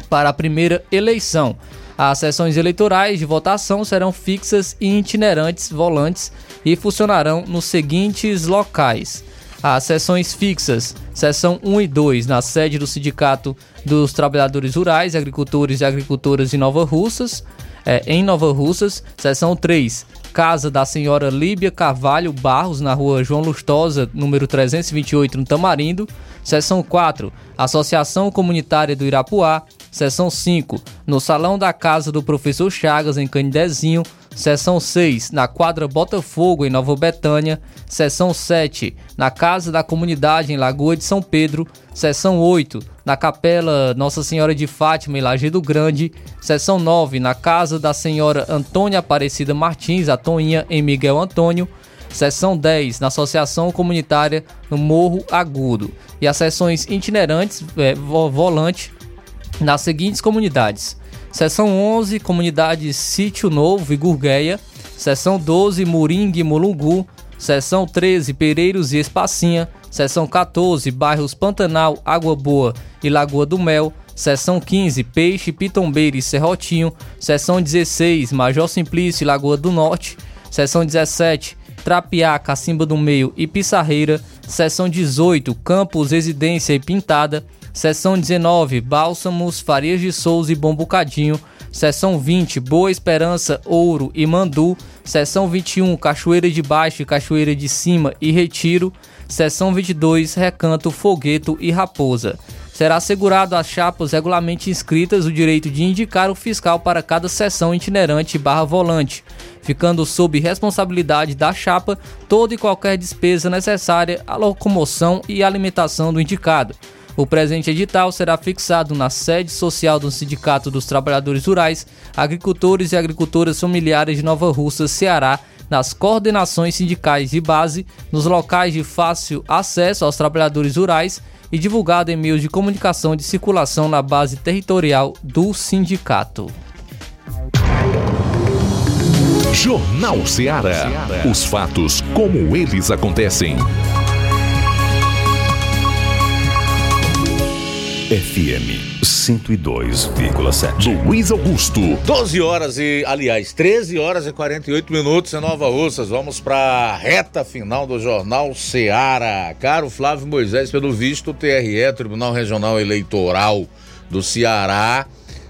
para a primeira eleição. As sessões eleitorais de votação serão fixas e itinerantes volantes e funcionarão nos seguintes locais. As sessões fixas, seção 1 e 2, na sede do Sindicato dos Trabalhadores Rurais, Agricultores e Agricultoras de Nova Russas, é, em Nova Russas. Seção 3, Casa da Senhora Líbia Carvalho Barros, na rua João Lustosa, número 328, no Tamarindo. Seção 4, Associação Comunitária do Irapuá. Seção 5, no Salão da Casa do Professor Chagas, em Canidezinho. Seção 6, na quadra Botafogo, em Nova Betânia. Seção 7, na Casa da Comunidade, em Lagoa de São Pedro. Seção 8, na Capela Nossa Senhora de Fátima, em Lajeado Grande. Seção 9, na Casa da Senhora Antônia Aparecida Martins, a Toinha, em Miguel Antônio. Seção 10, na Associação Comunitária no Morro Agudo. E as sessões itinerantes, é, vo- volante, nas seguintes comunidades: Seção 11, comunidade Sítio Novo e Gurgueia. Seção 12, Moringue e Mulungu. Seção 13, Pereiros e Espacinha. Seção 14, bairros Pantanal, Água Boa e Lagoa do Mel. Seção 15, Peixe, Pitombeira e Serrotinho. Seção 16, Major Simplício e Lagoa do Norte. Seção 17, Trapiá, Cacimba do Meio e Pissarreira. Seção 18, Campos, Residência e Pintada. Seção 19, Bálsamos, Farias de Souza e Bom Bocadinho. Seção 20, Boa Esperança, Ouro e Mandu. Seção 21, Cachoeira de Baixo Cachoeira de Cima e Retiro. Seção 22, Recanto, Fogueto e Raposa. Será assegurado às chapas regularmente inscritas o direito de indicar o fiscal para cada seção itinerante barra volante, ficando sob responsabilidade da chapa toda e qualquer despesa necessária à locomoção e alimentação do indicado. O presente edital será fixado na sede social do Sindicato dos Trabalhadores Rurais, Agricultores e Agricultoras Familiares de Nova Russa, Ceará, nas coordenações sindicais de base, nos locais de fácil acesso aos trabalhadores rurais e divulgado em meios de comunicação de circulação na base territorial do sindicato. Jornal Ceará. Os fatos como eles acontecem. FM 102,7. Luiz Augusto. 12 horas e, aliás, 13 horas e 48 minutos em Nova Russas. Vamos para a reta final do Jornal Seara. Caro Flávio Moisés, pelo visto, o TRE, Tribunal Regional Eleitoral do Ceará,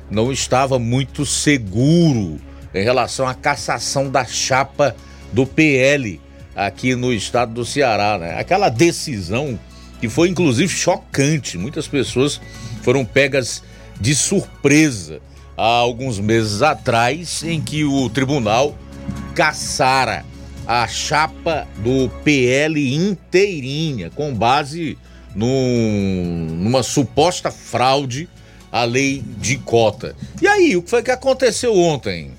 não estava muito seguro em relação à cassação da chapa do PL aqui no estado do Ceará, né? Aquela decisão que foi inclusive chocante. Muitas pessoas foram pegas de surpresa há alguns meses atrás, em que o tribunal caçara a chapa do PL inteirinha, com base num- numa suposta fraude à lei de cota. E aí, o que foi que aconteceu ontem?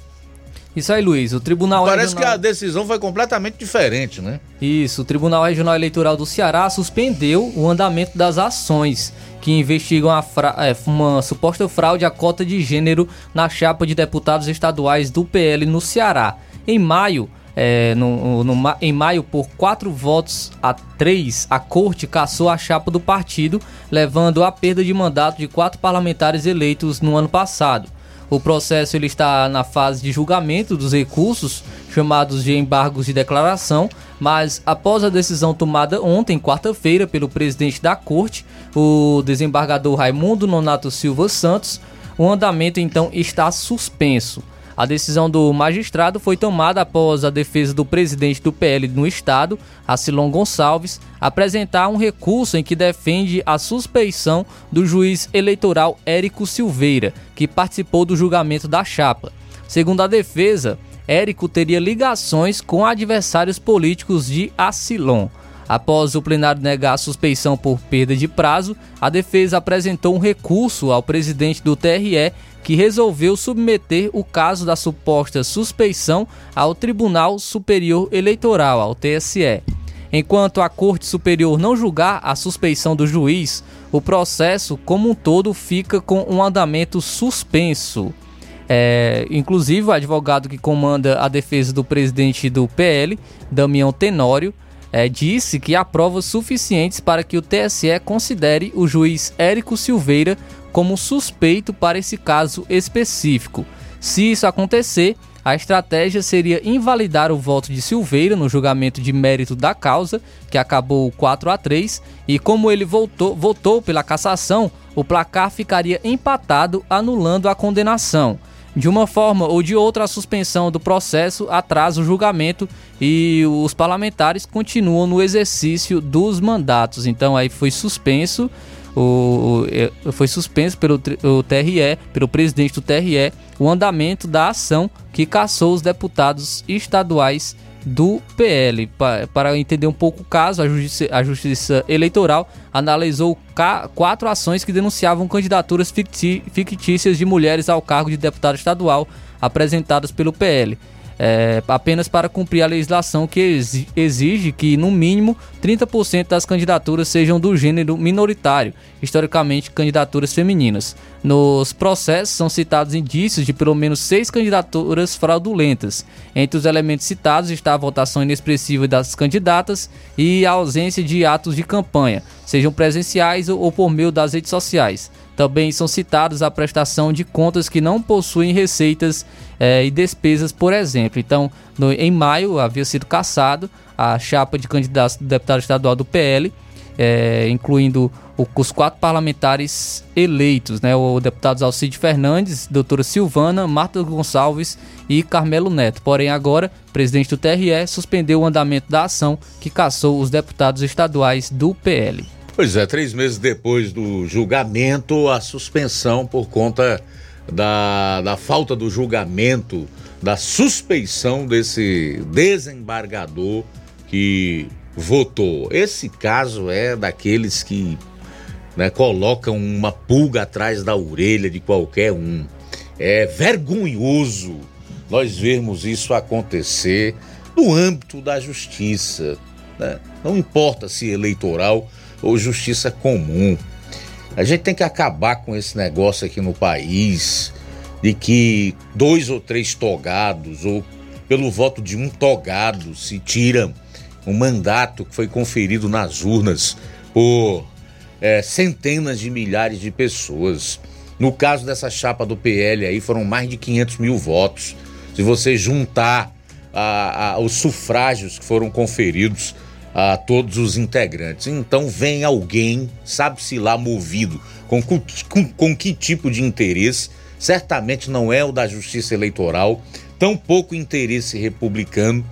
Isso aí, Luiz. O Tribunal Parece que Regional... a decisão foi completamente diferente, né? Isso, o Tribunal Regional Eleitoral do Ceará suspendeu o andamento das ações que investigam a fra- é, uma suposta fraude à cota de gênero na chapa de deputados estaduais do PL no Ceará. Em maio, é, no- no em maio, por quatro votos a três, a corte cassou a chapa do partido, levando à perda de mandato de quatro parlamentares eleitos no ano passado. O processo ele está na fase de julgamento dos recursos chamados de embargos de declaração, mas após a decisão tomada ontem, quarta-feira, pelo presidente da corte, o desembargador Raimundo Nonato Silva Santos, o andamento então está suspenso. A decisão do magistrado foi tomada após a defesa do presidente do PL no estado, Acilon Gonçalves, apresentar um recurso em que defende a suspeição do juiz eleitoral Érico Silveira, que participou do julgamento da chapa. Segundo a defesa, Érico teria ligações com adversários políticos de Acilon. Após o plenário negar a suspeição por perda de prazo, a defesa apresentou um recurso ao presidente do TRE que resolveu submeter o caso da suposta suspeição ao Tribunal Superior Eleitoral, ao TSE. Enquanto a Corte Superior não julgar a suspeição do juiz, o processo como um todo fica com um andamento suspenso. É, inclusive, o advogado que comanda a defesa do presidente do PL, Damião Tenório, é, disse que há provas suficientes para que o TSE considere o juiz Érico Silveira como suspeito para esse caso específico. Se isso acontecer, a estratégia seria invalidar o voto de Silveira no julgamento de mérito da causa, que acabou 4 a 3, e como ele voltou, votou pela cassação, o placar ficaria empatado, anulando a condenação. De uma forma ou de outra, a suspensão do processo atrasa o julgamento e os parlamentares continuam no exercício dos mandatos. Então aí foi suspenso, o, o foi suspenso pelo o TRE, pelo presidente do TRE, o andamento da ação que caçou os deputados estaduais do PL. Para entender um pouco o caso, a Justiça, a Justiça Eleitoral analisou quatro ações que denunciavam candidaturas fictícias de mulheres ao cargo de deputado estadual apresentadas pelo PL é, apenas para cumprir a legislação que exige que, no mínimo, 30% das candidaturas sejam do gênero minoritário, historicamente candidaturas femininas. Nos processos são citados indícios de pelo menos seis candidaturas fraudulentas. Entre os elementos citados está a votação inexpressiva das candidatas e a ausência de atos de campanha, sejam presenciais ou por meio das redes sociais. Também são citados a prestação de contas que não possuem receitas eh, e despesas, por exemplo. Então, no, em maio havia sido cassado a chapa de candidato do deputado estadual do PL, eh, incluindo o, os quatro parlamentares eleitos, né, o deputado Alcide Fernandes, doutora Silvana, Marta Gonçalves e Carmelo Neto. Porém, agora, o presidente do TRE suspendeu o andamento da ação que cassou os deputados estaduais do PL. Pois é, três meses depois do julgamento, a suspensão por conta da, da falta do julgamento, da suspeição desse desembargador que votou. Esse caso é daqueles que né, colocam uma pulga atrás da orelha de qualquer um. É vergonhoso nós vermos isso acontecer no âmbito da justiça. Né? Não importa se eleitoral ou justiça comum. A gente tem que acabar com esse negócio aqui no país de que dois ou três togados ou pelo voto de um togado se tira um mandato que foi conferido nas urnas por é, centenas de milhares de pessoas. No caso dessa chapa do PL aí foram mais de 500 mil votos. Se você juntar a, a, os sufrágios que foram conferidos a todos os integrantes. Então vem alguém, sabe-se lá movido, com, com, com que tipo de interesse, certamente não é o da justiça eleitoral, tão pouco interesse republicano,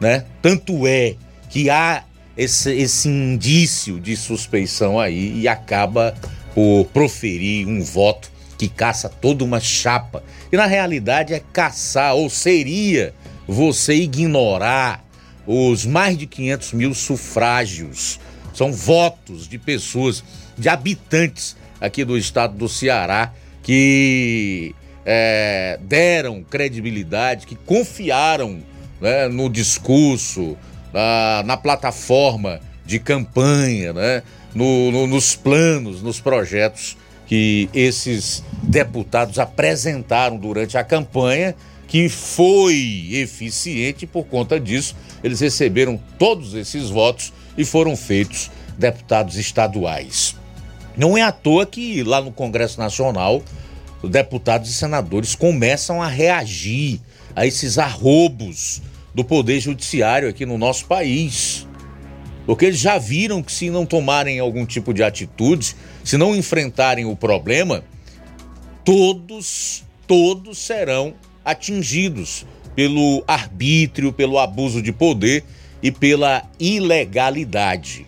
né? Tanto é que há esse, esse indício de suspeição aí e acaba por proferir um voto que caça toda uma chapa. E na realidade é caçar, ou seria você ignorar os mais de 500 mil sufrágios. São votos de pessoas, de habitantes aqui do estado do Ceará que é, deram credibilidade, que confiaram né, no discurso, na, na, plataforma de campanha, né, no, no, nos planos, nos projetos que esses deputados apresentaram durante a campanha que foi eficiente por conta disso. Eles receberam todos esses votos e foram feitos deputados estaduais. Não é à toa que lá no Congresso Nacional deputados e senadores começam a reagir a esses arrobos do Poder Judiciário aqui no nosso país. Porque eles já viram que se não tomarem algum tipo de atitude, se não enfrentarem o problema, todos, todos serão atingidos pelo arbítrio, pelo abuso de poder e pela ilegalidade.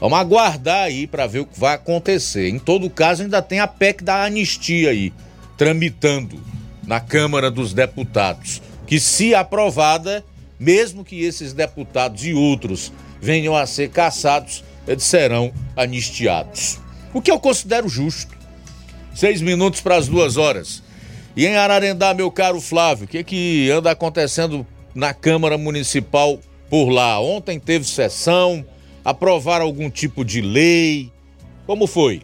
Vamos aguardar aí para ver o que vai acontecer. Em todo caso, ainda tem a PEC da anistia aí, tramitando na Câmara dos Deputados, que se aprovada, mesmo que esses deputados e outros venham a ser caçados, eles serão anistiados. O que eu considero justo. Seis minutos para as duas horas. E em Ararendá, meu caro Flávio, o que, que anda acontecendo na Câmara Municipal por lá? Ontem teve sessão, aprovaram algum tipo de lei. Como foi?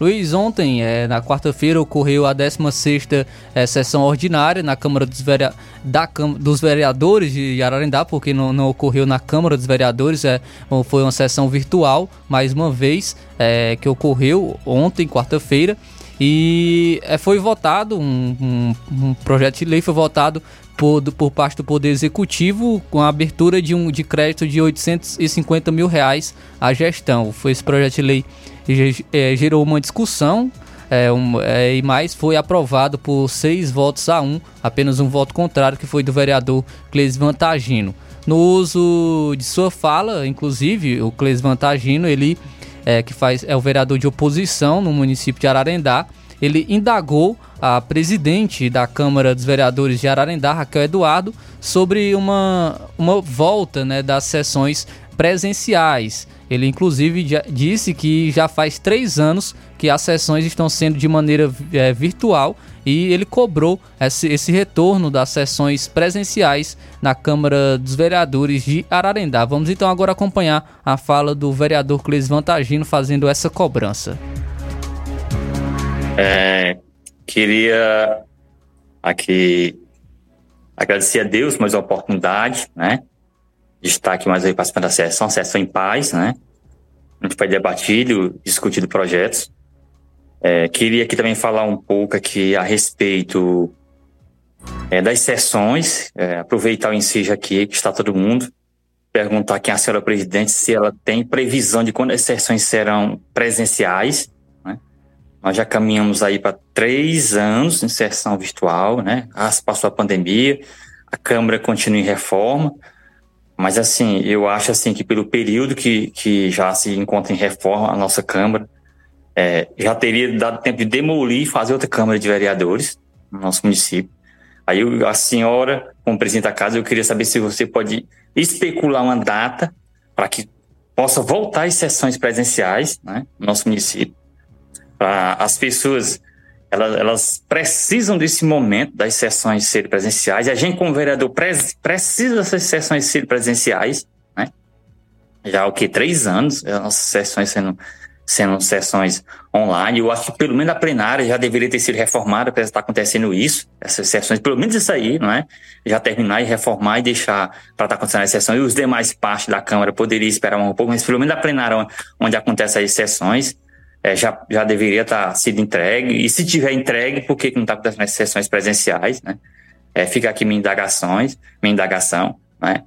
Luiz, ontem, é, na quarta-feira, ocorreu a 16ª é, sessão ordinária na Câmara dos, Verea... da Cam... dos Vereadores de Ararendá, porque não, não, ocorreu na Câmara dos Vereadores, é, foi uma sessão virtual, mais uma vez, que ocorreu ontem, quarta-feira, e é, foi votado, um, um, um, projeto de lei foi votado por, por parte do Poder Executivo com a abertura de um de crédito de 850 mil reais à gestão. Foi esse projeto de lei é, gerou uma discussão é, um, é, e mais foi aprovado por seis votos a um, apenas um voto contrário que foi do vereador Cleis Vantagino. No uso de sua fala, inclusive, o Cleis Vantagino, ele é, que faz, é o vereador de oposição no município de Ararendá, ele indagou a presidente da Câmara dos Vereadores de Ararendá, Raquel Eduardo, sobre uma, uma volta né, das sessões presenciais. Ele, inclusive, disse que já faz três anos que as sessões estão sendo de maneira é, virtual e ele cobrou esse, esse, retorno das sessões presenciais na Câmara dos Vereadores de Ararendá. Vamos então agora acompanhar a fala do vereador Cleis Vantagino fazendo essa cobrança. É, queria aqui agradecer a Deus mais a oportunidade, né? destaque mais aí participando da sessão, sessão em paz, né? A gente foi debatido, discutido projetos. É, queria aqui também falar um pouco aqui a respeito é, das sessões, é, aproveitar o ensejo aqui que está todo mundo, perguntar aqui à senhora presidente se ela tem previsão de quando as sessões serão presenciais. Né? Nós já caminhamos aí para três anos em sessão virtual, né? Ah, passou a pandemia, a Câmara continua em reforma, mas assim, eu acho assim que pelo período que, que já se encontra em reforma a nossa Câmara, é, já teria dado tempo de demolir e fazer outra Câmara de Vereadores no nosso município. Aí eu, a senhora, como presidente da casa, eu queria saber se você pode especular uma data para que possa voltar às sessões presenciais né, no nosso município, para as pessoas elas, elas, precisam desse momento das sessões serem presenciais, a gente, como vereador, precisa dessas sessões serem presenciais, né? Já o que? Três anos, as nossas sessões sendo, sendo sessões online. Eu acho que pelo menos a plenária já deveria ter sido reformada para estar acontecendo isso, essas sessões, pelo menos isso aí, não é? Já terminar e reformar e deixar para estar acontecendo as sessões, e os demais partes da Câmara poderia esperar um pouco, mas pelo menos a plenária onde acontecem as sessões é, já, já deveria estar sido entregue. E se tiver entregue, por que, não está acontecendo nas sessões presenciais, né? É, fica aqui minha indagações, minha indagação, né?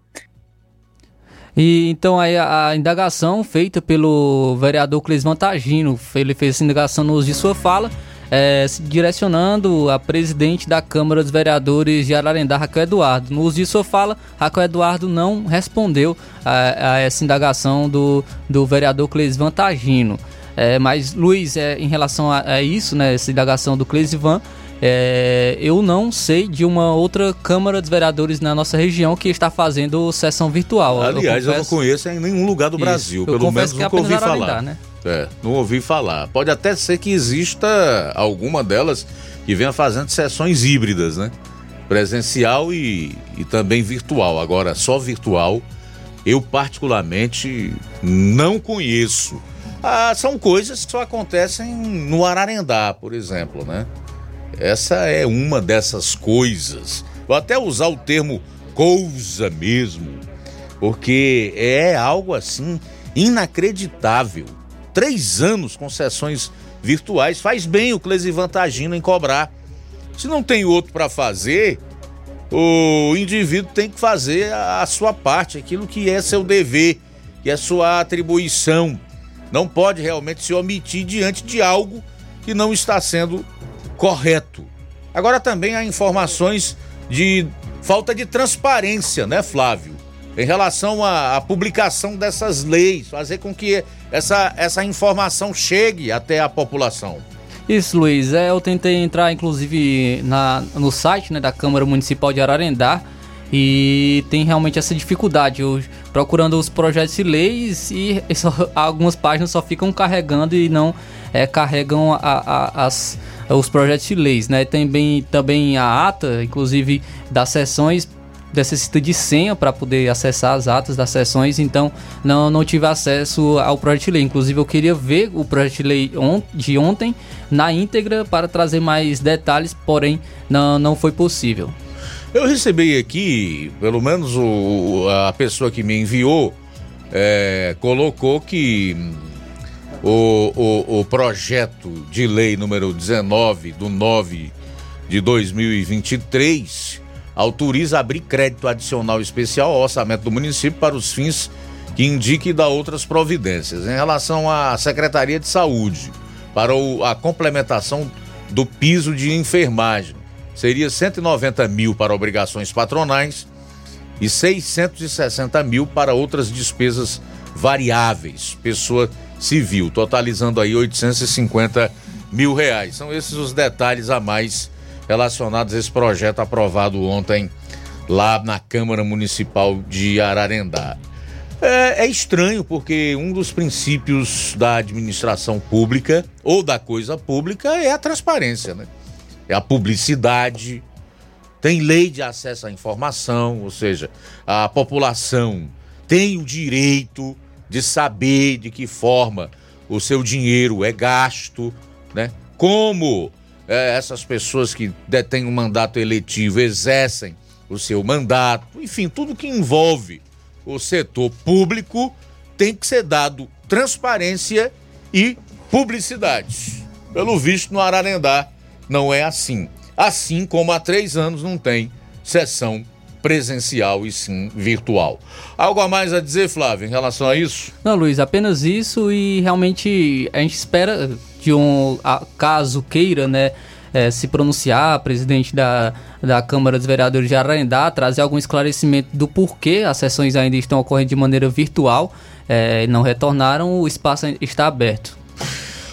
E então aí a, a indagação feita pelo vereador Clis Vantagino, ele fez essa indagação no uso de sua fala, é, se direcionando a presidente da Câmara dos Vereadores de Ararendá, Raquel Eduardo. No uso de sua fala, Raquel Eduardo não respondeu a, a essa indagação do, do vereador Clis Vantagino. É, mas, Luiz, é, em relação a, a, isso, né, essa indagação do Clesivan, é, eu não sei de uma outra Câmara dos Vereadores na nossa região que está fazendo sessão virtual. Aliás, eu, confesso... eu não conheço em nenhum lugar do Brasil, Isso, pelo menos nunca ouvi falar. Né? É, não ouvi falar. Pode até ser que exista alguma delas que venha fazendo sessões híbridas, né? Presencial e, e também virtual. Agora, só virtual, eu particularmente não conheço. Ah, são coisas que só acontecem no Ararendá, por exemplo, né? Essa é uma dessas coisas. Vou até usar o termo coisa mesmo, porque é algo assim inacreditável. Três anos com sessões virtuais. Faz bem o Clesivan tá agindo em cobrar. Se não tem outro para fazer, o indivíduo tem que fazer a sua parte, aquilo que é seu dever, que é sua atribuição. Não pode realmente se omitir diante de algo que não está sendo correto. Agora também há informações de falta de transparência, né, Flávio? Em relação à, à publicação dessas leis, fazer com que essa, essa informação chegue até a população. Isso, Luiz. É, eu tentei entrar, inclusive, na, no site né, da Câmara Municipal de Ararendá e tem realmente essa dificuldade. Eu, procurando os projetos de leis e só, algumas páginas só ficam carregando e não é, carregam a, a, as, os projetos de leis. Né? Tem bem, também a ata, inclusive, das sessões necessita de senha para poder acessar as atas das sessões, então não, não tive acesso ao projeto de lei. Inclusive, eu queria ver o projeto de lei on, de ontem na íntegra para trazer mais detalhes, porém não, não foi possível. Eu recebi aqui, pelo menos o, a pessoa que me enviou é, colocou que o, o, o projeto de lei número 19 do 9 de 2023 autoriza abrir crédito adicional especial ao orçamento do município para os fins que indique e dá outras providências. Em relação à Secretaria de Saúde, para o, a complementação do piso de enfermagem, seria 190 mil para obrigações patronais e 660 mil para outras despesas variáveis, pessoa civil, totalizando aí 850 mil reais. São esses os detalhes a mais relacionados a esse projeto aprovado ontem lá na Câmara Municipal de Ararendá. É, é, estranho porque um dos princípios da administração pública ou da coisa pública é a transparência, né? É a publicidade, tem lei de acesso à informação, ou seja, a população tem o direito de saber de que forma o seu dinheiro é gasto, né? Como é, essas pessoas que detêm um mandato eletivo exercem o seu mandato, enfim, tudo que envolve o setor público tem que ser dado transparência e publicidade. Pelo visto, no Ararendá não é assim. Assim como há três anos não tem sessão presencial e sim virtual. Algo a mais a dizer, Flávio, em relação a isso? Não, Luiz, apenas isso e realmente a gente espera que um caso queira, né, é, se pronunciar, presidente da, da Câmara dos Vereadores de Ararendá, trazer algum esclarecimento do porquê as sessões ainda estão ocorrendo de maneira virtual, é, não retornaram, o espaço está aberto.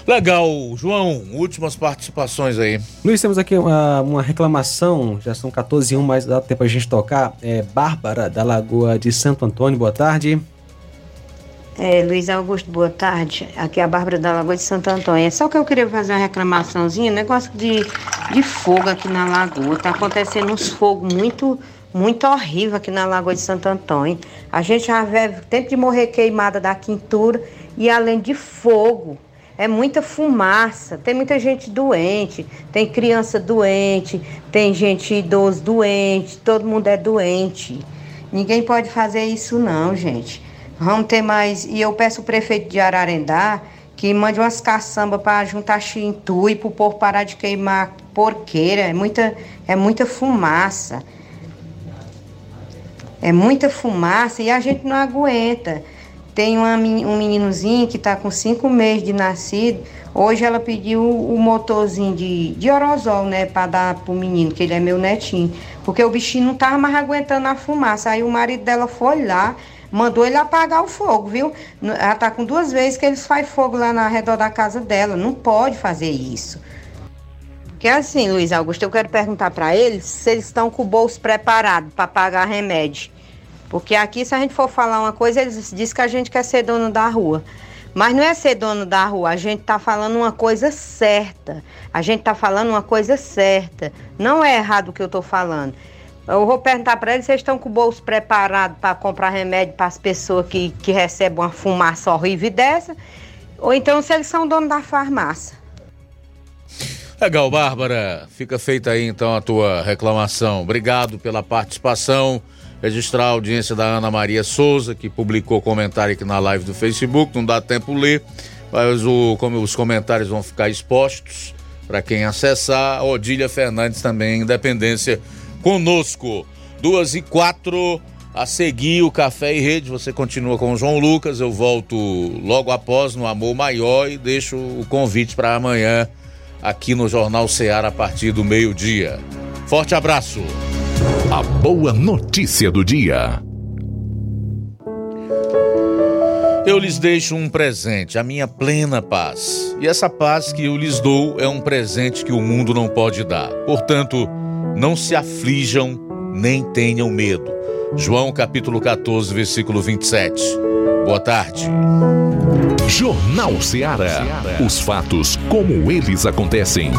Legal, João, últimas participações aí. Luiz, temos aqui uma, uma reclamação, já são 14 e 1, mas dá tempo a gente tocar. É Bárbara, da Lagoa de Santo Antônio, boa tarde. É, Luiz Augusto, boa tarde. Aqui é a Bárbara da Lagoa de Santo Antônio. É só que eu queria fazer uma reclamaçãozinha, negócio de, de fogo aqui na Lagoa. Tá acontecendo uns fogos muito, muito horrível aqui na Lagoa de Santo Antônio. A gente já vê tempo de morrer queimada da quintura e além de fogo. É muita fumaça, tem muita gente doente, tem criança doente, tem gente idoso doente, todo mundo é doente. Ninguém pode fazer isso não, gente. Vamos ter mais. E eu peço o prefeito de Ararendá que mande umas caçambas para juntar chintu e para o povo parar de queimar porqueira. É muita, é muita fumaça. É muita fumaça e a gente não aguenta. Tem uma, um meninozinho que está com cinco meses de nascido. Hoje ela pediu o motorzinho de, de orozol, né, para dar pro menino, que ele é meu netinho. Porque o bichinho não tava mais aguentando a fumaça. Aí o marido dela foi lá, mandou ele apagar o fogo, viu? Ela tá com duas vezes que eles fazem fogo lá na redor da casa dela. Não pode fazer isso. Porque assim, Luiz Augusto, eu quero perguntar para eles se eles estão com o bolso preparado para pagar remédio. Porque aqui, se a gente for falar uma coisa, eles dizem que a gente quer ser dono da rua. Mas não é ser dono da rua, a gente tá falando uma coisa certa. A gente tá falando uma coisa certa. Não é errado o que eu tô falando. Eu vou perguntar para eles eles estão com o bolso preparado para comprar remédio para as pessoas que, que recebem uma fumaça horrível dessa, ou então se eles são donos da farmácia. Legal, Bárbara. Fica feita aí então a tua reclamação. Obrigado pela participação. Registrar a audiência da Ana Maria Souza, que publicou comentário aqui na live do Facebook. Não dá tempo ler, Mas o, como os comentários vão ficar expostos para quem acessar, Odília Fernandes também, Independência, conosco. Duas e quatro, a seguir o Café e Rede, você continua com o João Lucas, eu volto logo após no Amor Maior e deixo o convite para amanhã aqui no Jornal Ceará a partir do meio-dia. Forte abraço. A boa notícia do dia. Eu lhes deixo um presente, a minha plena paz. E essa paz que eu lhes dou é um presente que o mundo não pode dar. Portanto, não se aflijam nem tenham medo. João capítulo 14, versículo 27. Boa tarde. Jornal Ceará. Os fatos como eles acontecem.